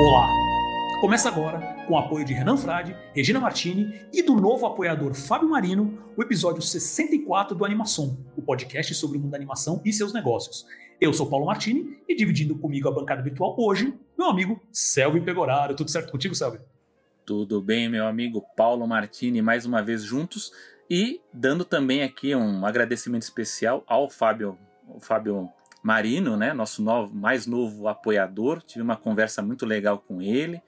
Olá! Começa agora, com o apoio de Renan Frade, Regina Martini e do novo apoiador Fábio Marino, o episódio 64 do Animação, o podcast sobre o mundo da animação e seus negócios. Eu sou Paulo Martini e dividindo comigo a bancada virtual hoje, meu amigo Selby Pegoraro. Tudo certo contigo, Selby? Tudo bem, meu amigo Paulo Martini, mais uma vez juntos e dando também aqui um agradecimento especial ao Fábio, ao Fábio Marino, né, nosso novo, mais novo apoiador. Tive uma conversa muito legal com ele,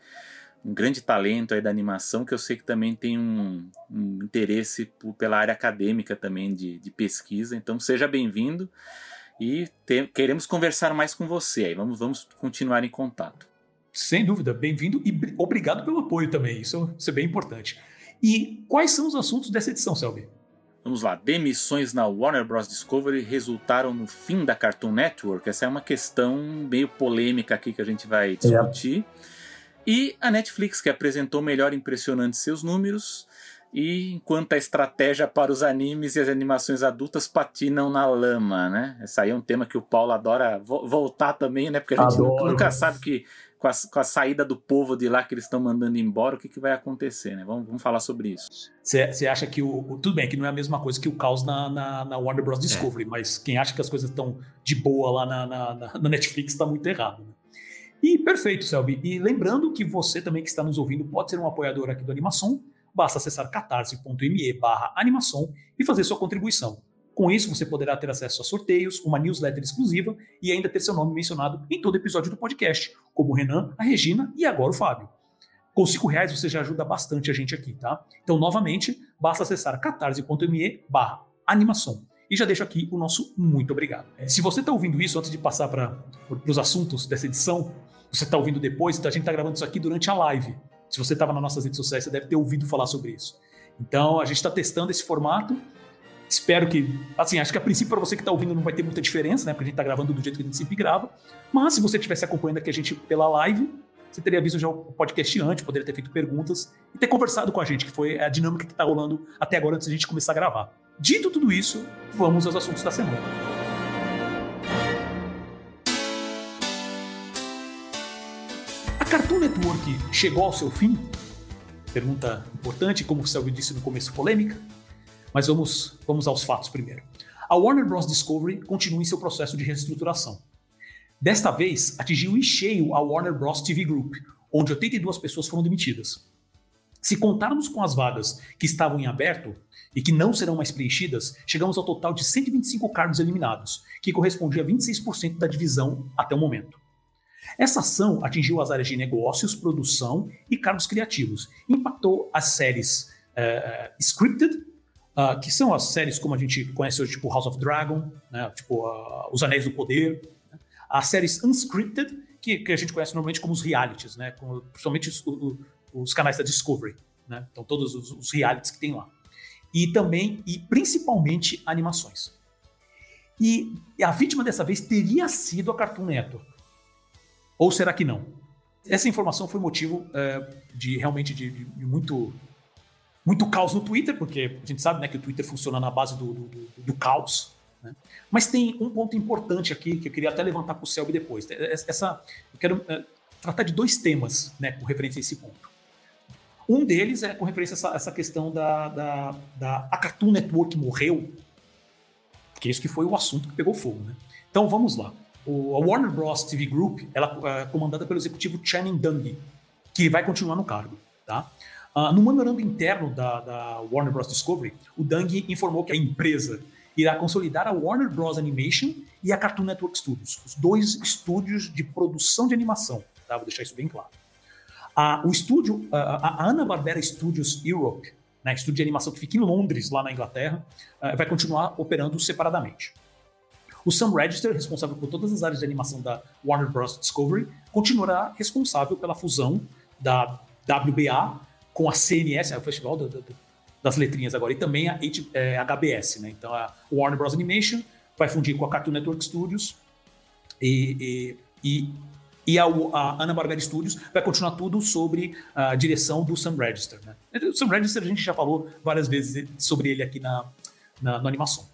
um grande talento aí da animação, que eu sei que também tem um, um interesse por, pela área acadêmica também de, de pesquisa. Então seja bem-vindo e te, queremos conversar mais com você aí. Vamos, vamos continuar em contato. Sem dúvida, bem-vindo e obrigado pelo apoio também. Isso, isso é bem importante. E quais são os assuntos dessa edição, Selby? Vamos lá, demissões na Warner Bros. Discovery resultaram no fim da Cartoon Network? Essa é uma questão meio polêmica aqui que a gente vai discutir. É. E a Netflix, que apresentou melhor impressionante seus números, e enquanto a estratégia para os animes e as animações adultas patinam na lama, né? Esse aí é um tema que o Paulo adora vo voltar também, né? Porque a gente Adoro. nunca sabe que com a, com a, saída do povo de lá que eles estão mandando embora, o que, que vai acontecer, né? Vamos, vamos falar sobre isso. Você acha que o, Tudo bem, que não é a mesma coisa que o caos na, na, na Warner Bros. Discovery, é. mas quem acha que as coisas estão de boa lá na, na, na Netflix está muito errado. Né? E perfeito, Selby. E lembrando que você também que está nos ouvindo pode ser um apoiador aqui do Animação. Basta acessar catarse.me barra animação e fazer sua contribuição. Com isso, você poderá ter acesso a sorteios, uma newsletter exclusiva e ainda ter seu nome mencionado em todo episódio do podcast, como o Renan, a Regina e agora o Fábio. Com cinco reais você já ajuda bastante a gente aqui, tá? Então, novamente, basta acessar catarse.me barra animação. E já deixo aqui o nosso muito obrigado. Se você está ouvindo isso antes de passar para os assuntos dessa edição, você está ouvindo depois, então a gente está gravando isso aqui durante a live. Se você estava nas nossas redes sociais, você deve ter ouvido falar sobre isso. Então, a gente está testando esse formato Espero que, assim, acho que a princípio para você que está ouvindo não vai ter muita diferença, né? Porque a gente está gravando do jeito que a gente sempre grava. Mas se você estivesse acompanhando aqui a gente pela live, você teria visto já o podcast antes, poderia ter feito perguntas e ter conversado com a gente, que foi a dinâmica que está rolando até agora antes da gente começar a gravar. Dito tudo isso, vamos aos assuntos da semana. A Cartoon Network chegou ao seu fim? Pergunta importante, como o Selby disse no começo, polêmica. Mas vamos, vamos aos fatos primeiro. A Warner Bros. Discovery continua em seu processo de reestruturação. Desta vez, atingiu em cheio a Warner Bros. TV Group, onde 82 pessoas foram demitidas. Se contarmos com as vagas que estavam em aberto e que não serão mais preenchidas, chegamos ao total de 125 cargos eliminados, que correspondia a 26% da divisão até o momento. Essa ação atingiu as áreas de negócios, produção e cargos criativos, impactou as séries uh, scripted uh, que são as séries como a gente conhece hoje, tipo House of Dragon, né, tipo uh, Os Anéis do Poder, né, as séries unscripted, que, que, a gente conhece normalmente como os realities, né, como, principalmente os, os, canais da Discovery, né, então todos os, os realities que tem lá. E também, e principalmente, animações. E a vítima dessa vez teria sido a Cartoon Network. Ou será que não? Essa informação foi motivo é, de realmente de, de muito muito caos no Twitter, porque a gente sabe né, que o Twitter funciona na base do, do, do, caos. Né? Mas tem um ponto importante aqui que eu queria até levantar com o Selby depois. Essa, eu quero é, tratar de dois temas né, com referência a esse ponto. Um deles é com referência a essa, essa questão da, da, da a Cartoon Network morreu, que é isso que foi o assunto que pegou fogo. Né? Então vamos lá. O, a Warner Bros. TV Group ela é comandada pelo executivo Channing Dungey, que vai continuar no cargo. Tá? Uh, no memorando interno da, da, Warner Bros. Discovery, o Dang informou que a empresa irá consolidar a Warner Bros. Animation e a Cartoon Network Studios, os dois estúdios de produção de animação. Tá? Vou deixar isso bem claro. O estúdio, a Hanna-Barbera Studios Europe, né, estúdio de animação que fica em Londres, lá na Inglaterra, ah, vai continuar operando separadamente. O Sam Register, responsável por todas as áreas de animação da Warner Bros. Discovery, continuará responsável pela fusão da WBA com a CNS, é o Festival do, do, das Letrinhas agora, e também a é, HBS, né? Então a Warner Bros. Animation vai fundir com a Cartoon Network Studios e, e, e, e a, a Ana-Barbera Studios vai continuar tudo sobre a direção do Sam Register, né? O Sam Register a gente já falou várias vezes sobre ele aqui na, na, na animação.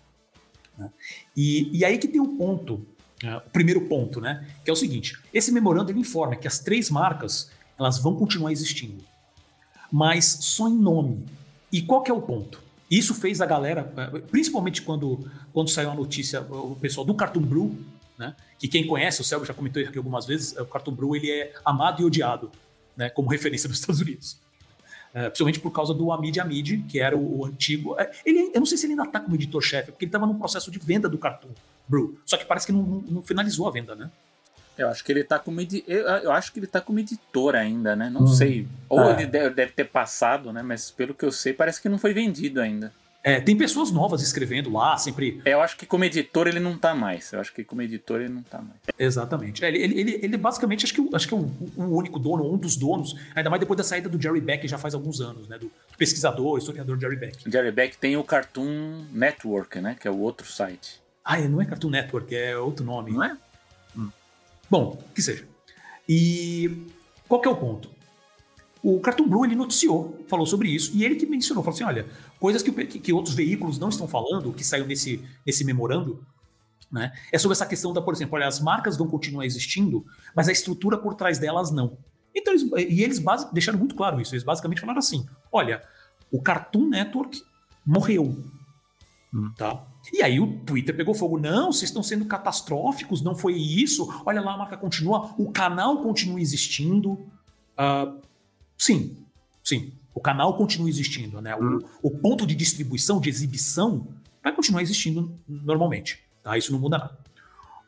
Né? E, e aí que tem um ponto uh, o primeiro ponto, né? Que é o seguinte: esse memorando ele informa que as três marcas elas vão continuar existindo, mas só em nome. E qual que é o ponto? Isso fez a galera, eh, principalmente quando, quando saiu a notícia, o pessoal do Cartoon Brew, né? Que quem conhece, o Selby já comentou isso aqui algumas vezes, o Cartoon Brew ele é amado e odiado, né? Como referência nos Estados Unidos. É, principalmente por causa do Amid Amid, que era o, o antigo. É, ele, eu não sei se ele ainda está como editor-chefe, porque ele estava num processo de venda do Cartoon Brew. Só que parece que não, não, não finalizou a venda, né? Eu acho que ele tá como edi... eu, eu acho que ele tá como editor ainda, né? Não hum. sei. Ou é. ele deve, deve, ter passado, né? Mas pelo que eu sei, parece que não foi vendido ainda. É, tem pessoas novas escrevendo lá, sempre. É, eu acho que como editor ele não tá mais. Eu acho que como editor ele não tá mais. Exatamente. É, ele, ele, ele, basicamente acho que, acho que é o, o, único dono, um dos donos, ainda mais depois da saída do Jerry Beck já faz alguns anos, né? Do, do pesquisador, historiador Jerry Beck. Jerry Beck tem o Cartoon Network, né? Que é o outro site. Ah, não é Cartoon Network, é outro nome. Não é? Bom, que seja. E qual que é o ponto? O Cartoon Blue ele noticiou, falou sobre isso, e ele que mencionou, falou assim: olha, coisas que, que, que outros veículos não estão falando, que saiu nesse, nesse memorando, né, é sobre essa questão da, por exemplo, olha, as marcas vão continuar existindo, mas a estrutura por trás delas não. Então, eles, e eles base, deixaram muito claro isso, eles basicamente falaram assim: olha, o Cartoon Network morreu. Hum. Tá? E aí o Twitter pegou fogo. Não, vocês estão sendo catastróficos, não foi isso. Olha lá, a marca continua, o canal continua existindo. Uh, Sim, sim. O canal continua existindo, né? O, hum. o, ponto de distribuição, de exibição, vai continuar existindo normalmente, tá? Isso não muda nada.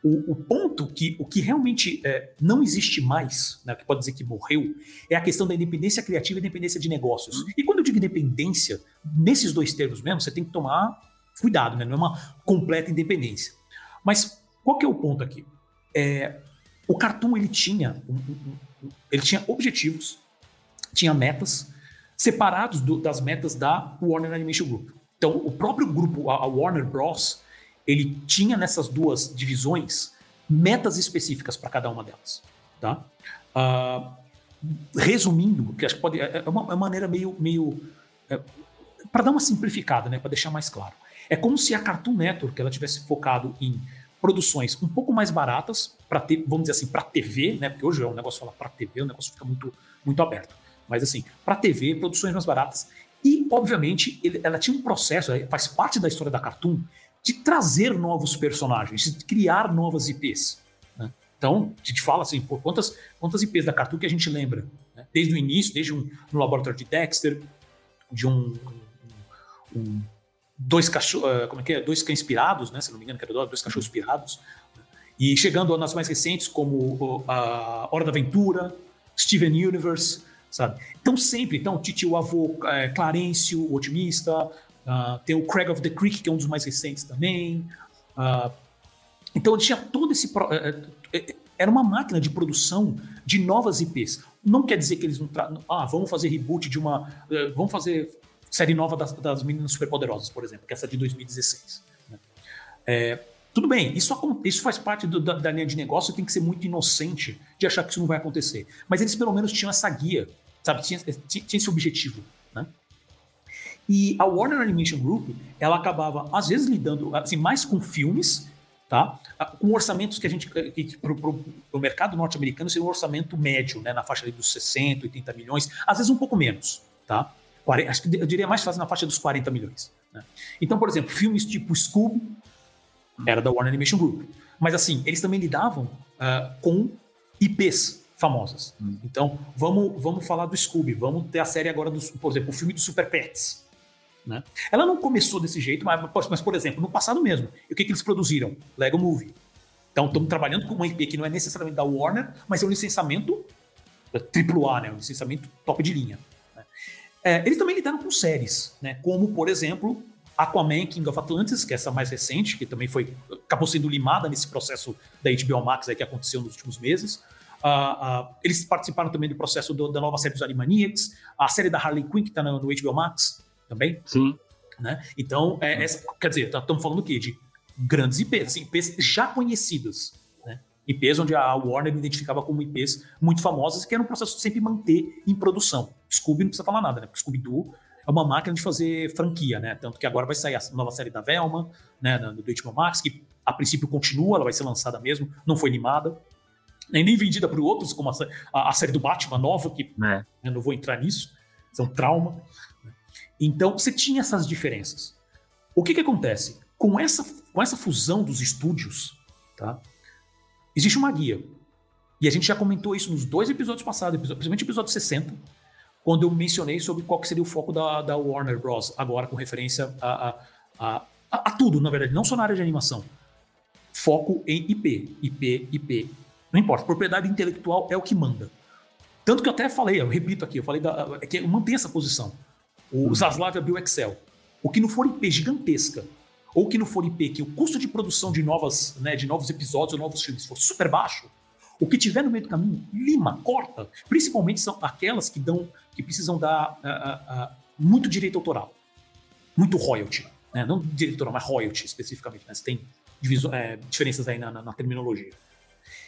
O, o ponto que o que realmente é, não existe mais, né, que pode dizer que morreu, é a questão da independência criativa e independência de negócios. Hum. E quando eu digo independência, nesses dois termos mesmo, você tem que tomar cuidado, né? Não é uma completa independência. Mas qual que é o ponto aqui? É, o Cartoon ele tinha, ele tinha objetivos tinha metas separados do, das metas da Warner Animation Group. Então, o próprio grupo, a, a Warner Bros., ele tinha nessas duas divisões metas específicas para cada uma delas. Tá? Uh, resumindo, que acho que pode, é, é uma, é uma maneira meio. meio é, para dar uma simplificada, né, para deixar mais claro. É como se a Cartoon Network ela tivesse focado em produções um pouco mais baratas para ter, vamos dizer assim, para TV, né? Porque hoje é um negócio falar para TV, o negócio fica muito muito aberto. Mas assim, para TV, produções mais baratas. E, obviamente, ele, ela tinha um processo, faz parte da história da Cartoon, de trazer novos personagens, de criar novas IPs. Né? Então, a gente fala assim, por quantas, quantas IPs da Cartoon que a gente lembra? Né? Desde o início, desde um, no laboratório de Dexter, de um, um, um dois cachorros, uh, como é que é? Dois cães inspirados, né? Se não me engano, que era dois cachorros inspirados. Né? E chegando nas mais recentes, como a Hora da Aventura, Steven Universe, sabe? Então sempre, então Titi, o avô é, Clarencio, o otimista, uh, tem o Craig of the Creek, que é um dos mais recentes também. Uh, então ele tinha todo esse... Pro, é, era uma máquina de produção de novas IPs. Não quer dizer que eles não... Tra... Ah, vamos fazer reboot de uma... Vamos fazer série nova das, das Meninas Superpoderosas, por exemplo, que é essa de 2016. Né? É, tudo bem, isso, isso faz parte do, da, da, linha de negócio, tem que ser muito inocente de achar que isso não vai acontecer. Mas eles pelo menos tinham essa guia, sabe? Tinha, tinha, esse objetivo, né? E a Warner Animation Group, ela acabava, às vezes, lidando assim, mais com filmes, tá? Com orçamentos que a gente, para o mercado norte-americano, seria um orçamento médio, né? Na faixa dos 60, 80 milhões, às vezes um pouco menos, tá? Acho que eu diria mais fácil na faixa dos 40 milhões. Né? Então, por exemplo, filmes tipo Scooby, era da Warner Animation Group. Mas assim, eles também lidavam uh, com IPs famosas. Hum. Então, vamos, vamos falar do Scooby, vamos ter a série agora, do, por exemplo, o filme do Super Pets. Né? Ela não começou desse jeito, mas, mas, por exemplo, no passado mesmo, o que, que eles produziram? Lego Movie. Então, estamos trabalhando com uma IP que não é necessariamente da Warner, mas é um licenciamento AAA, né? um licenciamento top de linha. É, eles também lidaram com séries, né? como, por exemplo, Aquaman King of Atlantis, que é essa mais recente, que também foi acabou sendo limada nesse processo da HBO Max aí que aconteceu nos últimos meses. Uh, uh, eles participaram também do processo do, da nova série dos Animaniacs, a série da Harley Quinn, que está no, no, HBO Max também. Sim. Né? Então, é, essa, quer dizer, estamos tá, falando o quê? De grandes IPs, assim, IPs já conhecidas. Né? IPs onde a Warner identificava como IPs muito famosas, que era um processo de sempre manter em produção. Scooby não precisa falar nada, né? Porque Scooby-Doo é uma máquina de fazer franquia, né? Tanto que agora vai sair a nova série da Velma, né, do HBO Max, que a princípio continua, ela vai ser lançada mesmo, não foi animada, nem, nem vendida para outros, como a, a, a, série do Batman nova, que é. eu não vou entrar nisso, é um trauma. Então, você tinha essas diferenças. O que, que acontece? Com essa, com essa fusão dos estúdios, tá? existe uma guia. E a gente já comentou isso nos dois episódios passados, principalmente o episódio 60, quando eu mencionei sobre qual seria o foco da, da Warner Bros. agora com referência a, a, a, a, tudo, na verdade, não só na área de animação. Foco em IP, IP, IP. Não importa, propriedade intelectual é o que manda. Tanto que eu até falei, eu repito aqui, eu falei da, é que mantenho essa posição. O Zaslav abriu o Excel. O que não for IP gigantesca, ou que não for IP que o custo de produção de, novas, né, de novos episódios ou novos filmes for super baixo, o que tiver no meio do caminho, lima, corta. Principalmente são aquelas que dão, que precisam dar uh, uh, muito direito autoral, muito royalty. Né? Não direito autoral, mas royalty especificamente. Né? Você tem diviso, é, diferenças aí na, na, na, terminologia.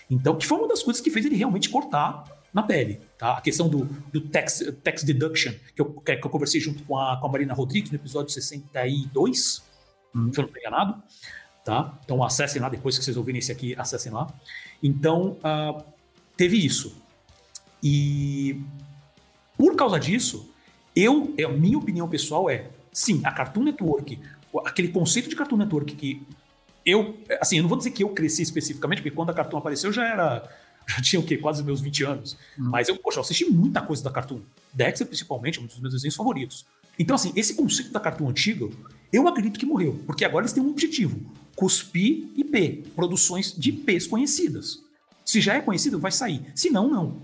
Então, que foi uma das coisas que fez ele realmente cortar na pele. Tá? A questão do, do tax, tax deduction, que eu, que eu conversei junto com a, com a Marina Rodrigues no episódio 62, hum. se eu não estou enganado. Tá? Então acessem lá, depois que vocês ouvirem esse aqui, acessem lá. Então, uh, teve isso. E por causa disso, eu, a minha opinião pessoal é, sim, a Cartoon Network, aquele conceito de Cartoon Network que eu, assim, eu não vou dizer que eu cresci especificamente, porque quando a Cartoon apareceu já era já tinha o quê? Quase meus 20 anos. Hum. Mas eu, poxa, eu assisti muita coisa da Cartoon. Dexter, principalmente, um dos meus desenhos favoritos. Então, assim, esse conceito da Cartoon antiga, eu acredito que morreu. Porque agora eles têm um objetivo: cuspir IP, produções de IPs conhecidas. Se já é conhecido, vai sair. Se não, não.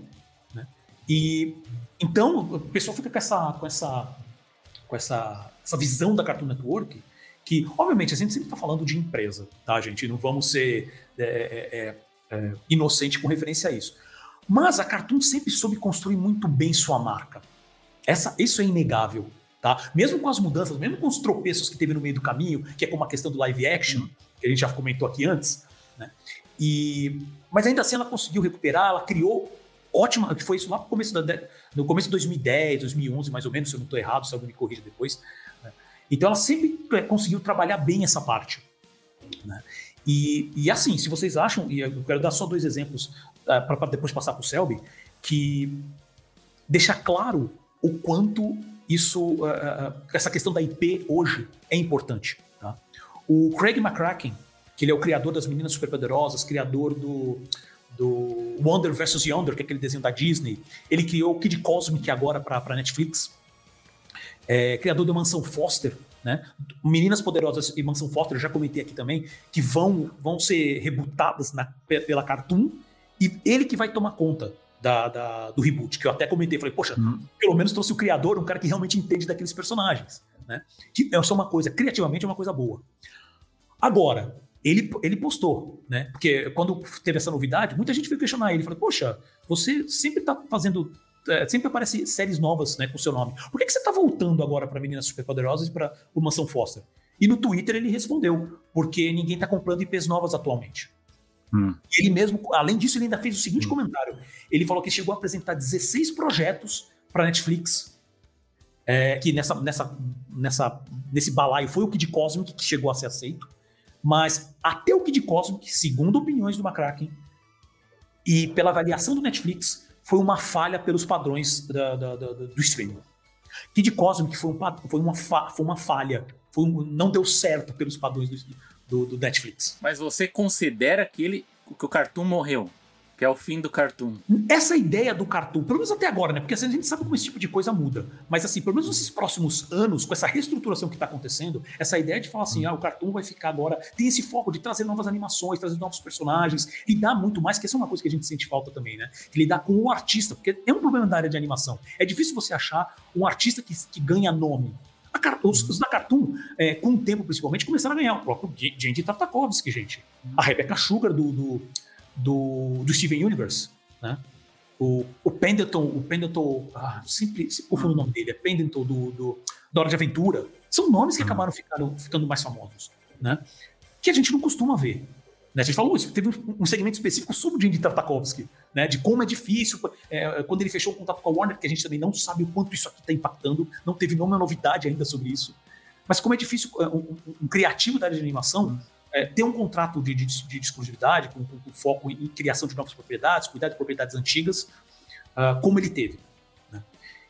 Né? E então o pessoal fica com essa, com essa, com essa, essa visão da Cartoon Network que, obviamente, a gente sempre está falando de empresa, tá, gente? Não vamos ser é, é, é é, inocente com referência a isso. Mas a Cartoon sempre soube construir muito bem sua marca. Essa, isso é inegável. Tá? Mesmo com as mudanças, mesmo com os tropeços que teve no meio do caminho, que é como a questão do live action, que a gente já comentou aqui antes, né? E, mas ainda assim ela conseguiu recuperar, ela criou ótima, que foi isso lá no começo, da, no começo de 2010, 2011, mais ou menos, se eu não estou errado, se alguém me corrija depois. Né? Então ela sempre é, conseguiu trabalhar bem essa parte. Né? E, e assim, se vocês acham, e eu quero dar só dois exemplos uh, é, para depois passar para o Selby, que deixa claro o quanto isso, uh, essa questão da IP hoje é importante. Tá? O Craig McCracken, que ele é o criador das Meninas Superpoderosas, criador do, do Wonder vs. Yonder, que é aquele desenho da Disney, ele criou o Kid Cosmic agora para Netflix, é, criador da Mansão Foster, né? Meninas Poderosas e Mansão Foster, eu já comentei aqui também, que vão, vão ser rebootadas na, pela Cartoon, e ele que vai tomar conta da, da, do reboot, que eu até comentei, falei, poxa, hum. pelo menos trouxe o criador, um cara que realmente entende daqueles personagens, né? Que é só uma coisa, criativamente é uma coisa boa. Agora, ele, ele postou, né? Porque quando teve essa novidade, muita gente veio questionar ele, falou, poxa, você sempre tá fazendo é, sempre aparece séries novas né, com seu nome. Por que, que você está voltando agora para Meninas Superpoderosas e para o Mansão Foster? E no Twitter ele respondeu, porque ninguém está comprando IPs novas atualmente. Hum. Ele mesmo, além disso, ele ainda fez o seguinte hum. comentário. Ele falou que chegou a apresentar 16 projetos para Netflix, é, que nessa, nessa, nessa, nesse balaio foi o Kid Cosmic que chegou a ser aceito, mas até o Kid Cosmic, segundo opiniões do McCracken, e pela avaliação do Netflix, foi uma falha pelos padrões da, da, da, do streaming. Kid Cosmic foi, um, foi, uma, fa, foi uma falha, foi um, não deu certo pelos padrões do, do, do, Netflix. Mas você considera que, ele, que o Cartoon morreu? Que é o fim do cartoon. Essa ideia do cartoon, pelo menos até agora, né? Porque assim, a gente sabe como esse tipo de coisa muda. Mas assim, pelo menos nesses próximos anos, com essa reestruturação que está acontecendo, essa ideia de falar assim, ah, o cartoon vai ficar agora, tem esse foco de trazer novas animações, trazer novos personagens, lidar muito mais, que essa é uma coisa que a gente sente falta também, né? Que lidar com o artista, porque é um problema da área de animação. É difícil você achar um artista que, que ganha nome. Os, os, da Cartoon, é, com o tempo principalmente, começaram a ganhar. O próprio Gendy Tartakovsky, gente. A Rebecca Sugar do, do do, do Steven Universe, né? O, o Pendleton, o Pendleton, ah, sempre, sempre confundo o nome dele, é Pendleton do, do, da Hora de Aventura. São nomes que acabaram ficando, ficando mais famosos, né? Que a gente não costuma ver. Né? A gente falou isso, teve um segmento específico sobre o Jim Tartakovsky, né, de como é difícil. É, quando ele fechou o contato com a Warner, que a gente também não sabe o quanto isso aqui está impactando, não teve nenhuma novidade ainda sobre isso. Mas como é difícil um, um, um criativo da área de animação é, ter um contrato de, de, de exclusividade, com, com, com, foco em criação de novas propriedades, cuidar de propriedades antigas, uh, como ele teve. Né?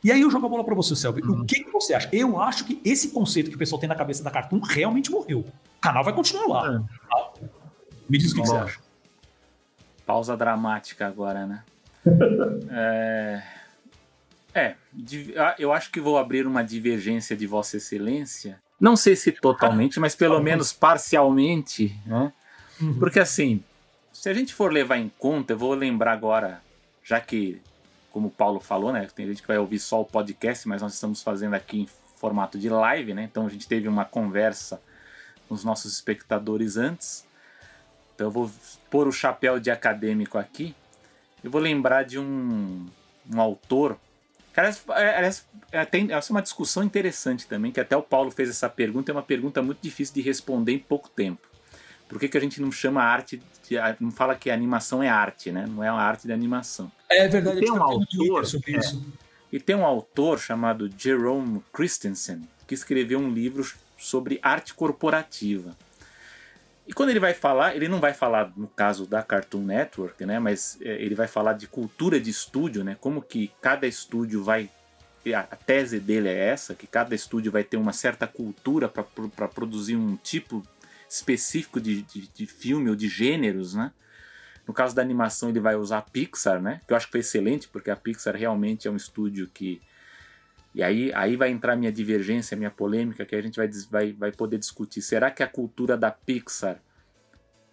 E aí eu jogo a bola para você, Selby. Uhum. O que, que, você acha? Eu acho que esse conceito que o pessoal tem na cabeça da Cartoon realmente morreu. O canal vai continuar lá. É. Tá? Me diz o que, que, você acha. Pausa dramática agora, né? é... é, eu acho que vou abrir uma divergência de Vossa Excelência não sei se totalmente, mas pelo menos parcialmente, né? Uhum. Porque assim, se a gente for levar em conta, eu vou lembrar agora, já que, como o Paulo falou, né? Tem gente que vai ouvir só o podcast, mas nós estamos fazendo aqui em formato de live, né? Então a gente teve uma conversa com os nossos espectadores antes. Então eu vou pôr o chapéu de acadêmico aqui. Eu vou lembrar de um, um autor Aliás, aliás é, tem, essa é uma discussão interessante também, que até o Paulo fez essa pergunta, é uma pergunta muito difícil de responder em pouco tempo. Por que, que a gente não chama arte, de, não fala que a animação é arte, né? Não é uma arte de animação. É verdade, e tem um autor sobre é, isso. E tem um autor chamado Jerome Christensen, que escreveu um livro sobre arte corporativa. E quando ele vai falar, ele não vai falar no caso da Cartoon Network, né, mas é, ele vai falar de cultura de estúdio, né, como que cada estúdio vai a tese dele é essa, que cada estúdio vai ter uma certa cultura para produzir um tipo específico de, de, de, filme ou de gêneros, né? No caso da animação, ele vai usar a Pixar, né? Que eu acho que foi excelente, porque a Pixar realmente é um estúdio que. E aí, aí vai entrar minha divergência, minha polêmica, que a gente vai, vai, vai poder discutir. Será que a cultura da Pixar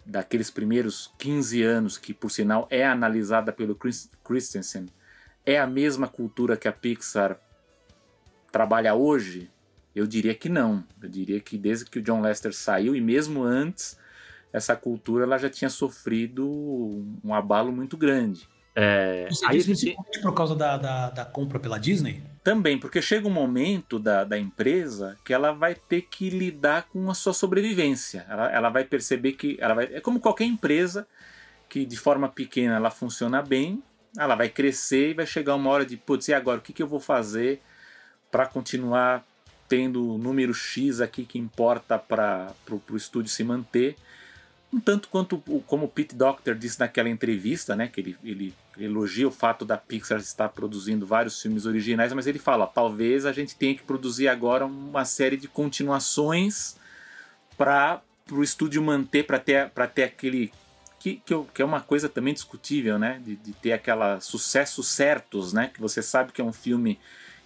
daqueles primeiros 15 anos, que por sinal é analisada pelo Chris, Christensen, é a mesma cultura que a Pixar trabalha hoje? Eu diria que não. Eu diria que desde que o John Lester saiu e mesmo antes, essa cultura ela já tinha sofrido um abalo muito grande. É, Você aí diz principalmente por causa da, da, da, compra pela Disney? Também, porque chega um momento da, da empresa que ela vai ter que lidar com a sua sobrevivência. Ela, ela vai perceber que ela vai, é como qualquer empresa que de forma pequena ela funciona bem, ela vai crescer e vai chegar uma hora de, putz, e agora o que, que eu vou fazer para continuar tendo o número X aqui que importa para o estúdio se manter? Um tanto quanto como o Pete Doctor disse naquela entrevista, né, que ele, ele elogia o fato da Pixar estar produzindo vários filmes originais, mas ele fala: talvez a gente tenha que produzir agora uma série de continuações para o estúdio manter, para ter, ter aquele. Que, que, que, é uma coisa também discutível, né? De, de ter aquela sucessos certos, né? Que você sabe que é um filme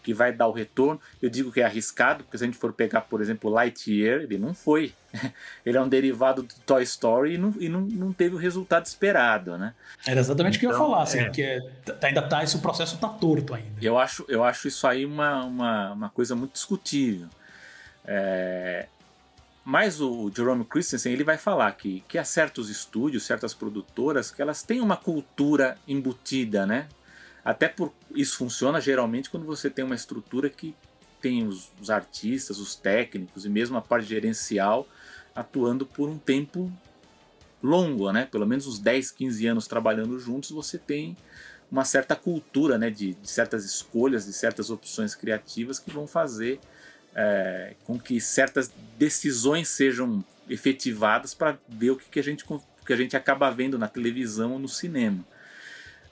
que vai dar o retorno. Eu digo que é arriscado, porque se a gente for pegar, por exemplo, Lightyear, ele não foi. ele é um derivado do Toy Story e não, e não, não teve o resultado esperado, né? Era exatamente o que eu ia então, falar, assim, é. que é, ainda tá, esse processo tá torto ainda. Eu acho, eu acho isso aí uma, uma, uma coisa muito discutível. É, mas o Jerome Christensen ele vai falar que, que há certos estúdios, certas produtoras, que elas têm uma cultura embutida, né? Até por isso funciona geralmente quando você tem uma estrutura que tem os, os artistas, os técnicos e mesmo a parte gerencial atuando por um tempo longo, né? Pelo menos uns 10, 15 anos trabalhando juntos, você tem uma certa cultura, né? De, de certas escolhas, de certas opções criativas que vão fazer é, com que certas decisões sejam efetivadas para ver o que, que, a gente, que a gente acaba vendo na televisão ou no cinema.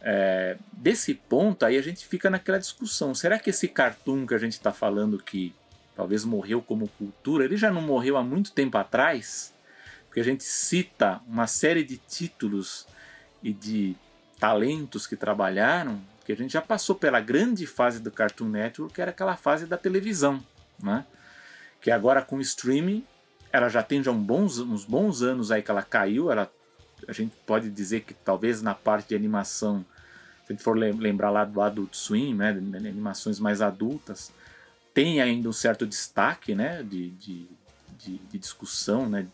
É, desse ponto, aí a gente fica naquela discussão: será que esse cartoon que a gente está falando que talvez morreu como cultura, ele já não morreu há muito tempo atrás? Porque a gente cita uma série de títulos e de talentos que trabalharam, que a gente já passou pela grande fase do Cartoon Network, que era aquela fase da televisão, né? Que agora com o streaming, ela já tem já bons, uns bons anos aí que ela caiu, ela a gente pode dizer que talvez na parte de animação, se a for lembrar lá do Adult Swim, né, animações mais adultas, tem ainda um certo destaque né, de, de, de, de discussão, né,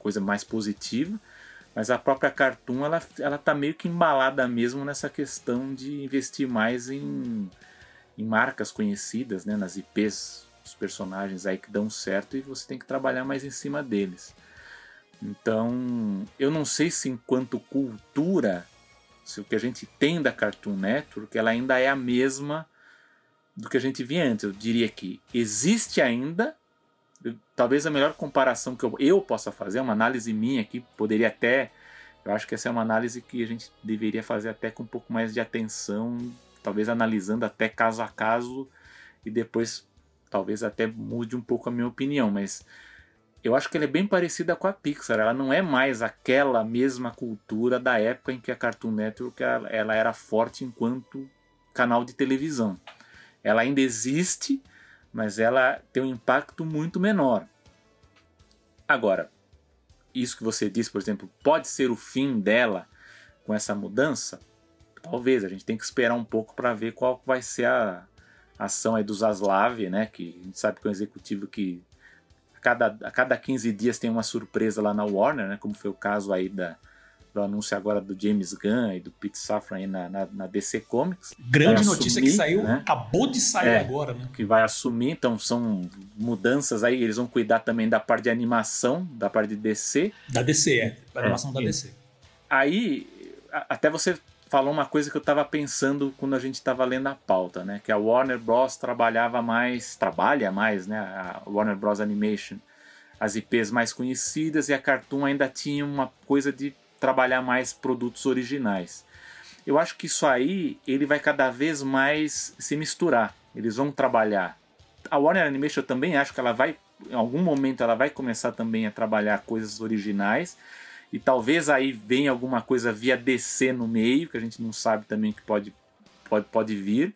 coisa mais positiva, mas a própria Cartoon ela, ela tá meio que embalada mesmo nessa questão de investir mais em, em marcas conhecidas, né, nas IPs, os personagens aí que dão certo e você tem que trabalhar mais em cima deles. Então, eu não sei se enquanto cultura se o que a gente tem da Cartoon Network, ela ainda é a mesma do que a gente via antes. Eu diria que existe ainda, talvez a melhor comparação que eu, eu possa fazer, uma análise minha aqui, poderia até, eu acho que essa é uma análise que a gente deveria fazer até com um pouco mais de atenção, talvez analisando até caso a caso e depois talvez até mude um pouco a minha opinião, mas eu acho que ela é bem parecida com a Pixar. Ela não é mais aquela mesma cultura da época em que a Cartoon Network ela, ela era forte enquanto canal de televisão. Ela ainda existe, mas ela tem um impacto muito menor. Agora, isso que você disse, por exemplo, pode ser o fim dela com essa mudança? Talvez, a gente tem que esperar um pouco para ver qual vai ser a ação aí do Zaslav, né, que a gente sabe que é um executivo que cada, a cada 15 dias tem uma surpresa lá na Warner, né, como foi o caso aí da, do anúncio agora do James Gunn e do Pete Safran aí na, na, na DC Comics. Grande notícia assumir, que saiu, né? acabou de sair é, agora, né? Que vai assumir, então são mudanças aí, eles vão cuidar também da parte de animação, da parte de DC. Da DC, é, da animação é, da DC. Aí, até você falou uma coisa que eu estava pensando quando a gente estava lendo a pauta, né? Que a Warner Bros. trabalhava mais, trabalha mais, né? A Warner Bros. Animation, as IPs mais conhecidas e a Cartoon ainda tinha uma coisa de trabalhar mais produtos originais. Eu acho que isso aí ele vai cada vez mais se misturar. Eles vão trabalhar. A Warner Animation eu também acho que ela vai, em algum momento, ela vai começar também a trabalhar coisas originais. E talvez aí venha alguma coisa via DC no meio, que a gente não sabe também que pode, pode, pode vir.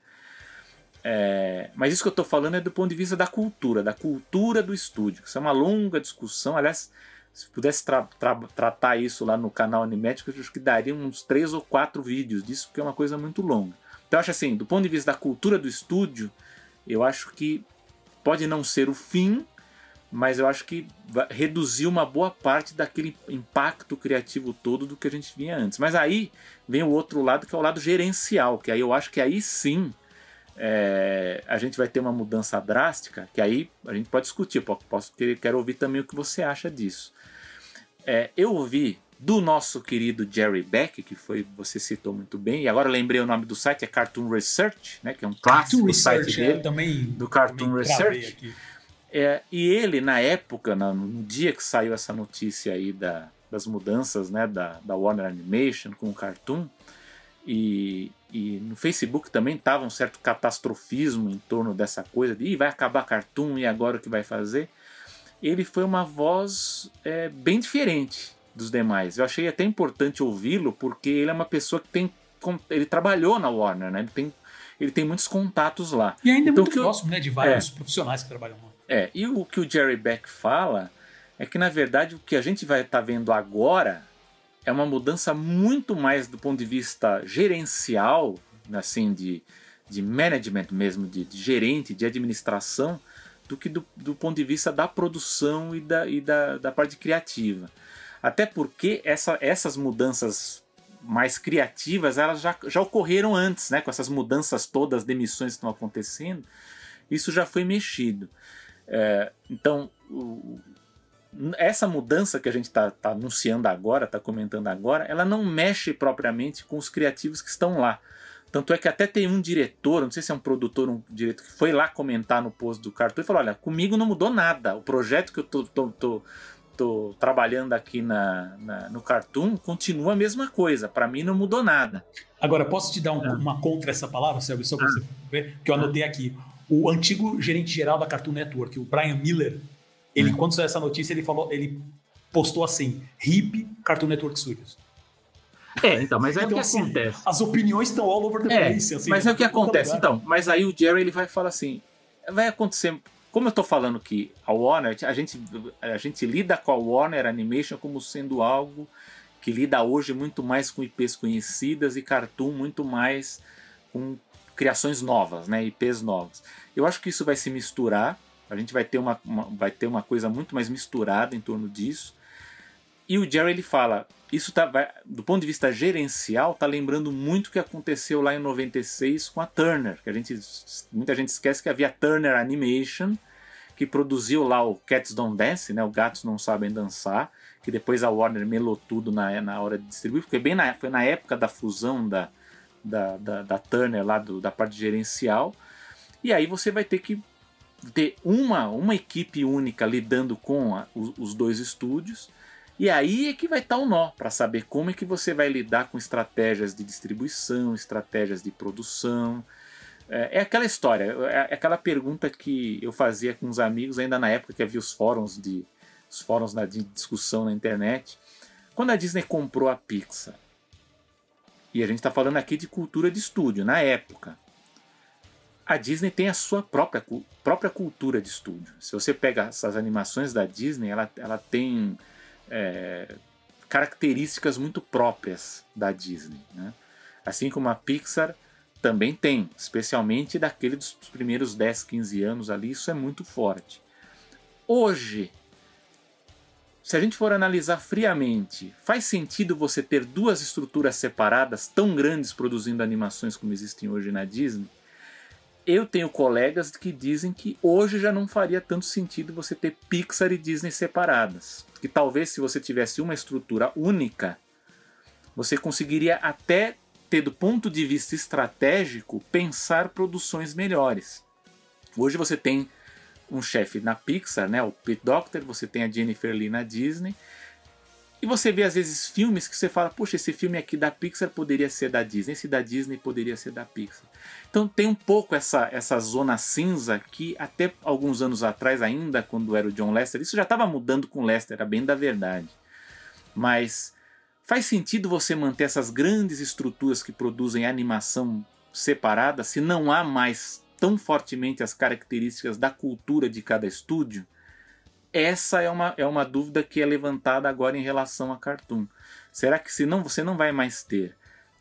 É, mas isso que eu estou falando é do ponto de vista da cultura, da cultura do estúdio. Isso é uma longa discussão. Aliás, se pudesse tra tra tratar isso lá no canal Animético, acho que daria uns três ou quatro vídeos disso, porque é uma coisa muito longa. Então eu acho assim, do ponto de vista da cultura do estúdio, eu acho que pode não ser o fim, mas eu acho que reduziu uma boa parte daquele impacto criativo todo do que a gente vinha antes. Mas aí vem o outro lado, que é o lado gerencial, que aí eu acho que aí sim é, a gente vai ter uma mudança drástica, que aí a gente pode discutir, posso quero ouvir também o que você acha disso. É, eu ouvi do nosso querido Jerry Beck, que foi você citou muito bem, e agora lembrei o nome do site, é Cartoon Research, né, que é um clássico Cartoon site Research, dele, é, também, do Cartoon Research. É, e ele, na época, no dia que saiu essa notícia aí da, das mudanças né, da, da Warner Animation com o Cartoon, e, e no Facebook também estava um certo catastrofismo em torno dessa coisa de vai acabar Cartoon e agora o que vai fazer ele foi uma voz é, bem diferente dos demais. Eu achei até importante ouvi-lo porque ele é uma pessoa que tem ele trabalhou na Warner, né? Ele tem ele tem muitos contatos lá. E ainda é então, muito próximo, né, de vários é, profissionais que trabalham lá. É, e o que o Jerry Beck fala é que na verdade o que a gente vai estar tá vendo agora é uma mudança muito mais do ponto de vista gerencial, assim, de, de management mesmo, de, de gerente, de administração, do que do, do ponto de vista da produção e da, e da, da parte criativa. Até porque essa, essas mudanças mais criativas elas já, já ocorreram antes, né? com essas mudanças todas, demissões que estão acontecendo, isso já foi mexido. É, então, o, essa mudança que a gente está tá anunciando agora, está comentando agora, ela não mexe propriamente com os criativos que estão lá. Tanto é que até tem um diretor, não sei se é um produtor, um diretor, que foi lá comentar no post do Cartoon e falou: Olha, comigo não mudou nada. O projeto que eu tô, tô, tô, tô trabalhando aqui na, na, no Cartoon continua a mesma coisa. Para mim não mudou nada. Agora, posso te dar um, é. uma contra essa palavra, Sérgio, só para ah. você ver? Que eu anotei aqui. O antigo gerente geral da Cartoon Network, o Brian Miller, ele, hum. quando saiu essa notícia, ele falou, ele postou assim: HIP Cartoon Network Studios. É, então, mas aí então, o que assim, acontece? As opiniões estão all over the é, place. Assim, mas é o que acontece, então. Mas aí o Jerry ele vai falar assim: vai acontecer. Como eu estou falando que a Warner, a gente, a gente lida com a Warner Animation como sendo algo que lida hoje muito mais com IPs conhecidas e Cartoon muito mais com criações novas, né, IPs novas. Eu acho que isso vai se misturar, a gente vai ter uma, uma vai ter uma coisa muito mais misturada em torno disso. E o Jerry ele fala, isso tá, vai, do ponto de vista gerencial, tá lembrando muito o que aconteceu lá em 96 com a Turner, que a gente muita gente esquece que havia Turner Animation, que produziu lá o Cats Don't Dance, né, o Gatos Não Sabem Dançar, que depois a Warner melou tudo na, na hora de distribuir, porque bem na, foi na época da fusão da, da, da, da Turner lá do, da parte gerencial. E aí você vai ter que ter uma, uma equipe única lidando com a, os, os, dois estúdios. E aí é que vai estar o nó para saber como é que você vai lidar com estratégias de distribuição, estratégias de produção. É, é aquela história, é, é aquela pergunta que eu fazia com os amigos ainda na época que havia os fóruns de, os fóruns de discussão na internet. Quando a Disney comprou a Pixar, e a gente está falando aqui de cultura de estúdio, na época, a Disney tem a sua própria, própria cultura de estúdio. Se você pega essas animações da Disney, ela, ela tem é, características muito próprias da Disney. Né? Assim como a Pixar também tem, especialmente daquele dos primeiros 10, 15 anos ali, isso é muito forte. Hoje, se a gente for analisar friamente, faz sentido você ter duas estruturas separadas tão grandes produzindo animações como existem hoje na Disney? Eu tenho colegas que dizem que hoje já não faria tanto sentido você ter Pixar e Disney separadas. Que talvez se você tivesse uma estrutura única, você conseguiria até ter do ponto de vista estratégico pensar produções melhores. Hoje você tem um chefe na Pixar, né, o Pete Doctor, você tem a Jennifer Lee na Disney. E você vê às vezes filmes que você fala, puxa, esse filme aqui da Pixar poderia ser da Disney, esse da Disney poderia ser da Pixar. Então tem um pouco essa, essa zona cinza que até alguns anos atrás, ainda quando era o John Lester, isso já estava mudando com Lester, era bem da verdade. Mas faz sentido você manter essas grandes estruturas que produzem animação separada se não há mais tão fortemente as características da cultura de cada estúdio? Essa é uma, é uma dúvida que é levantada agora em relação a Cartoon. Será que se não, você não vai mais ter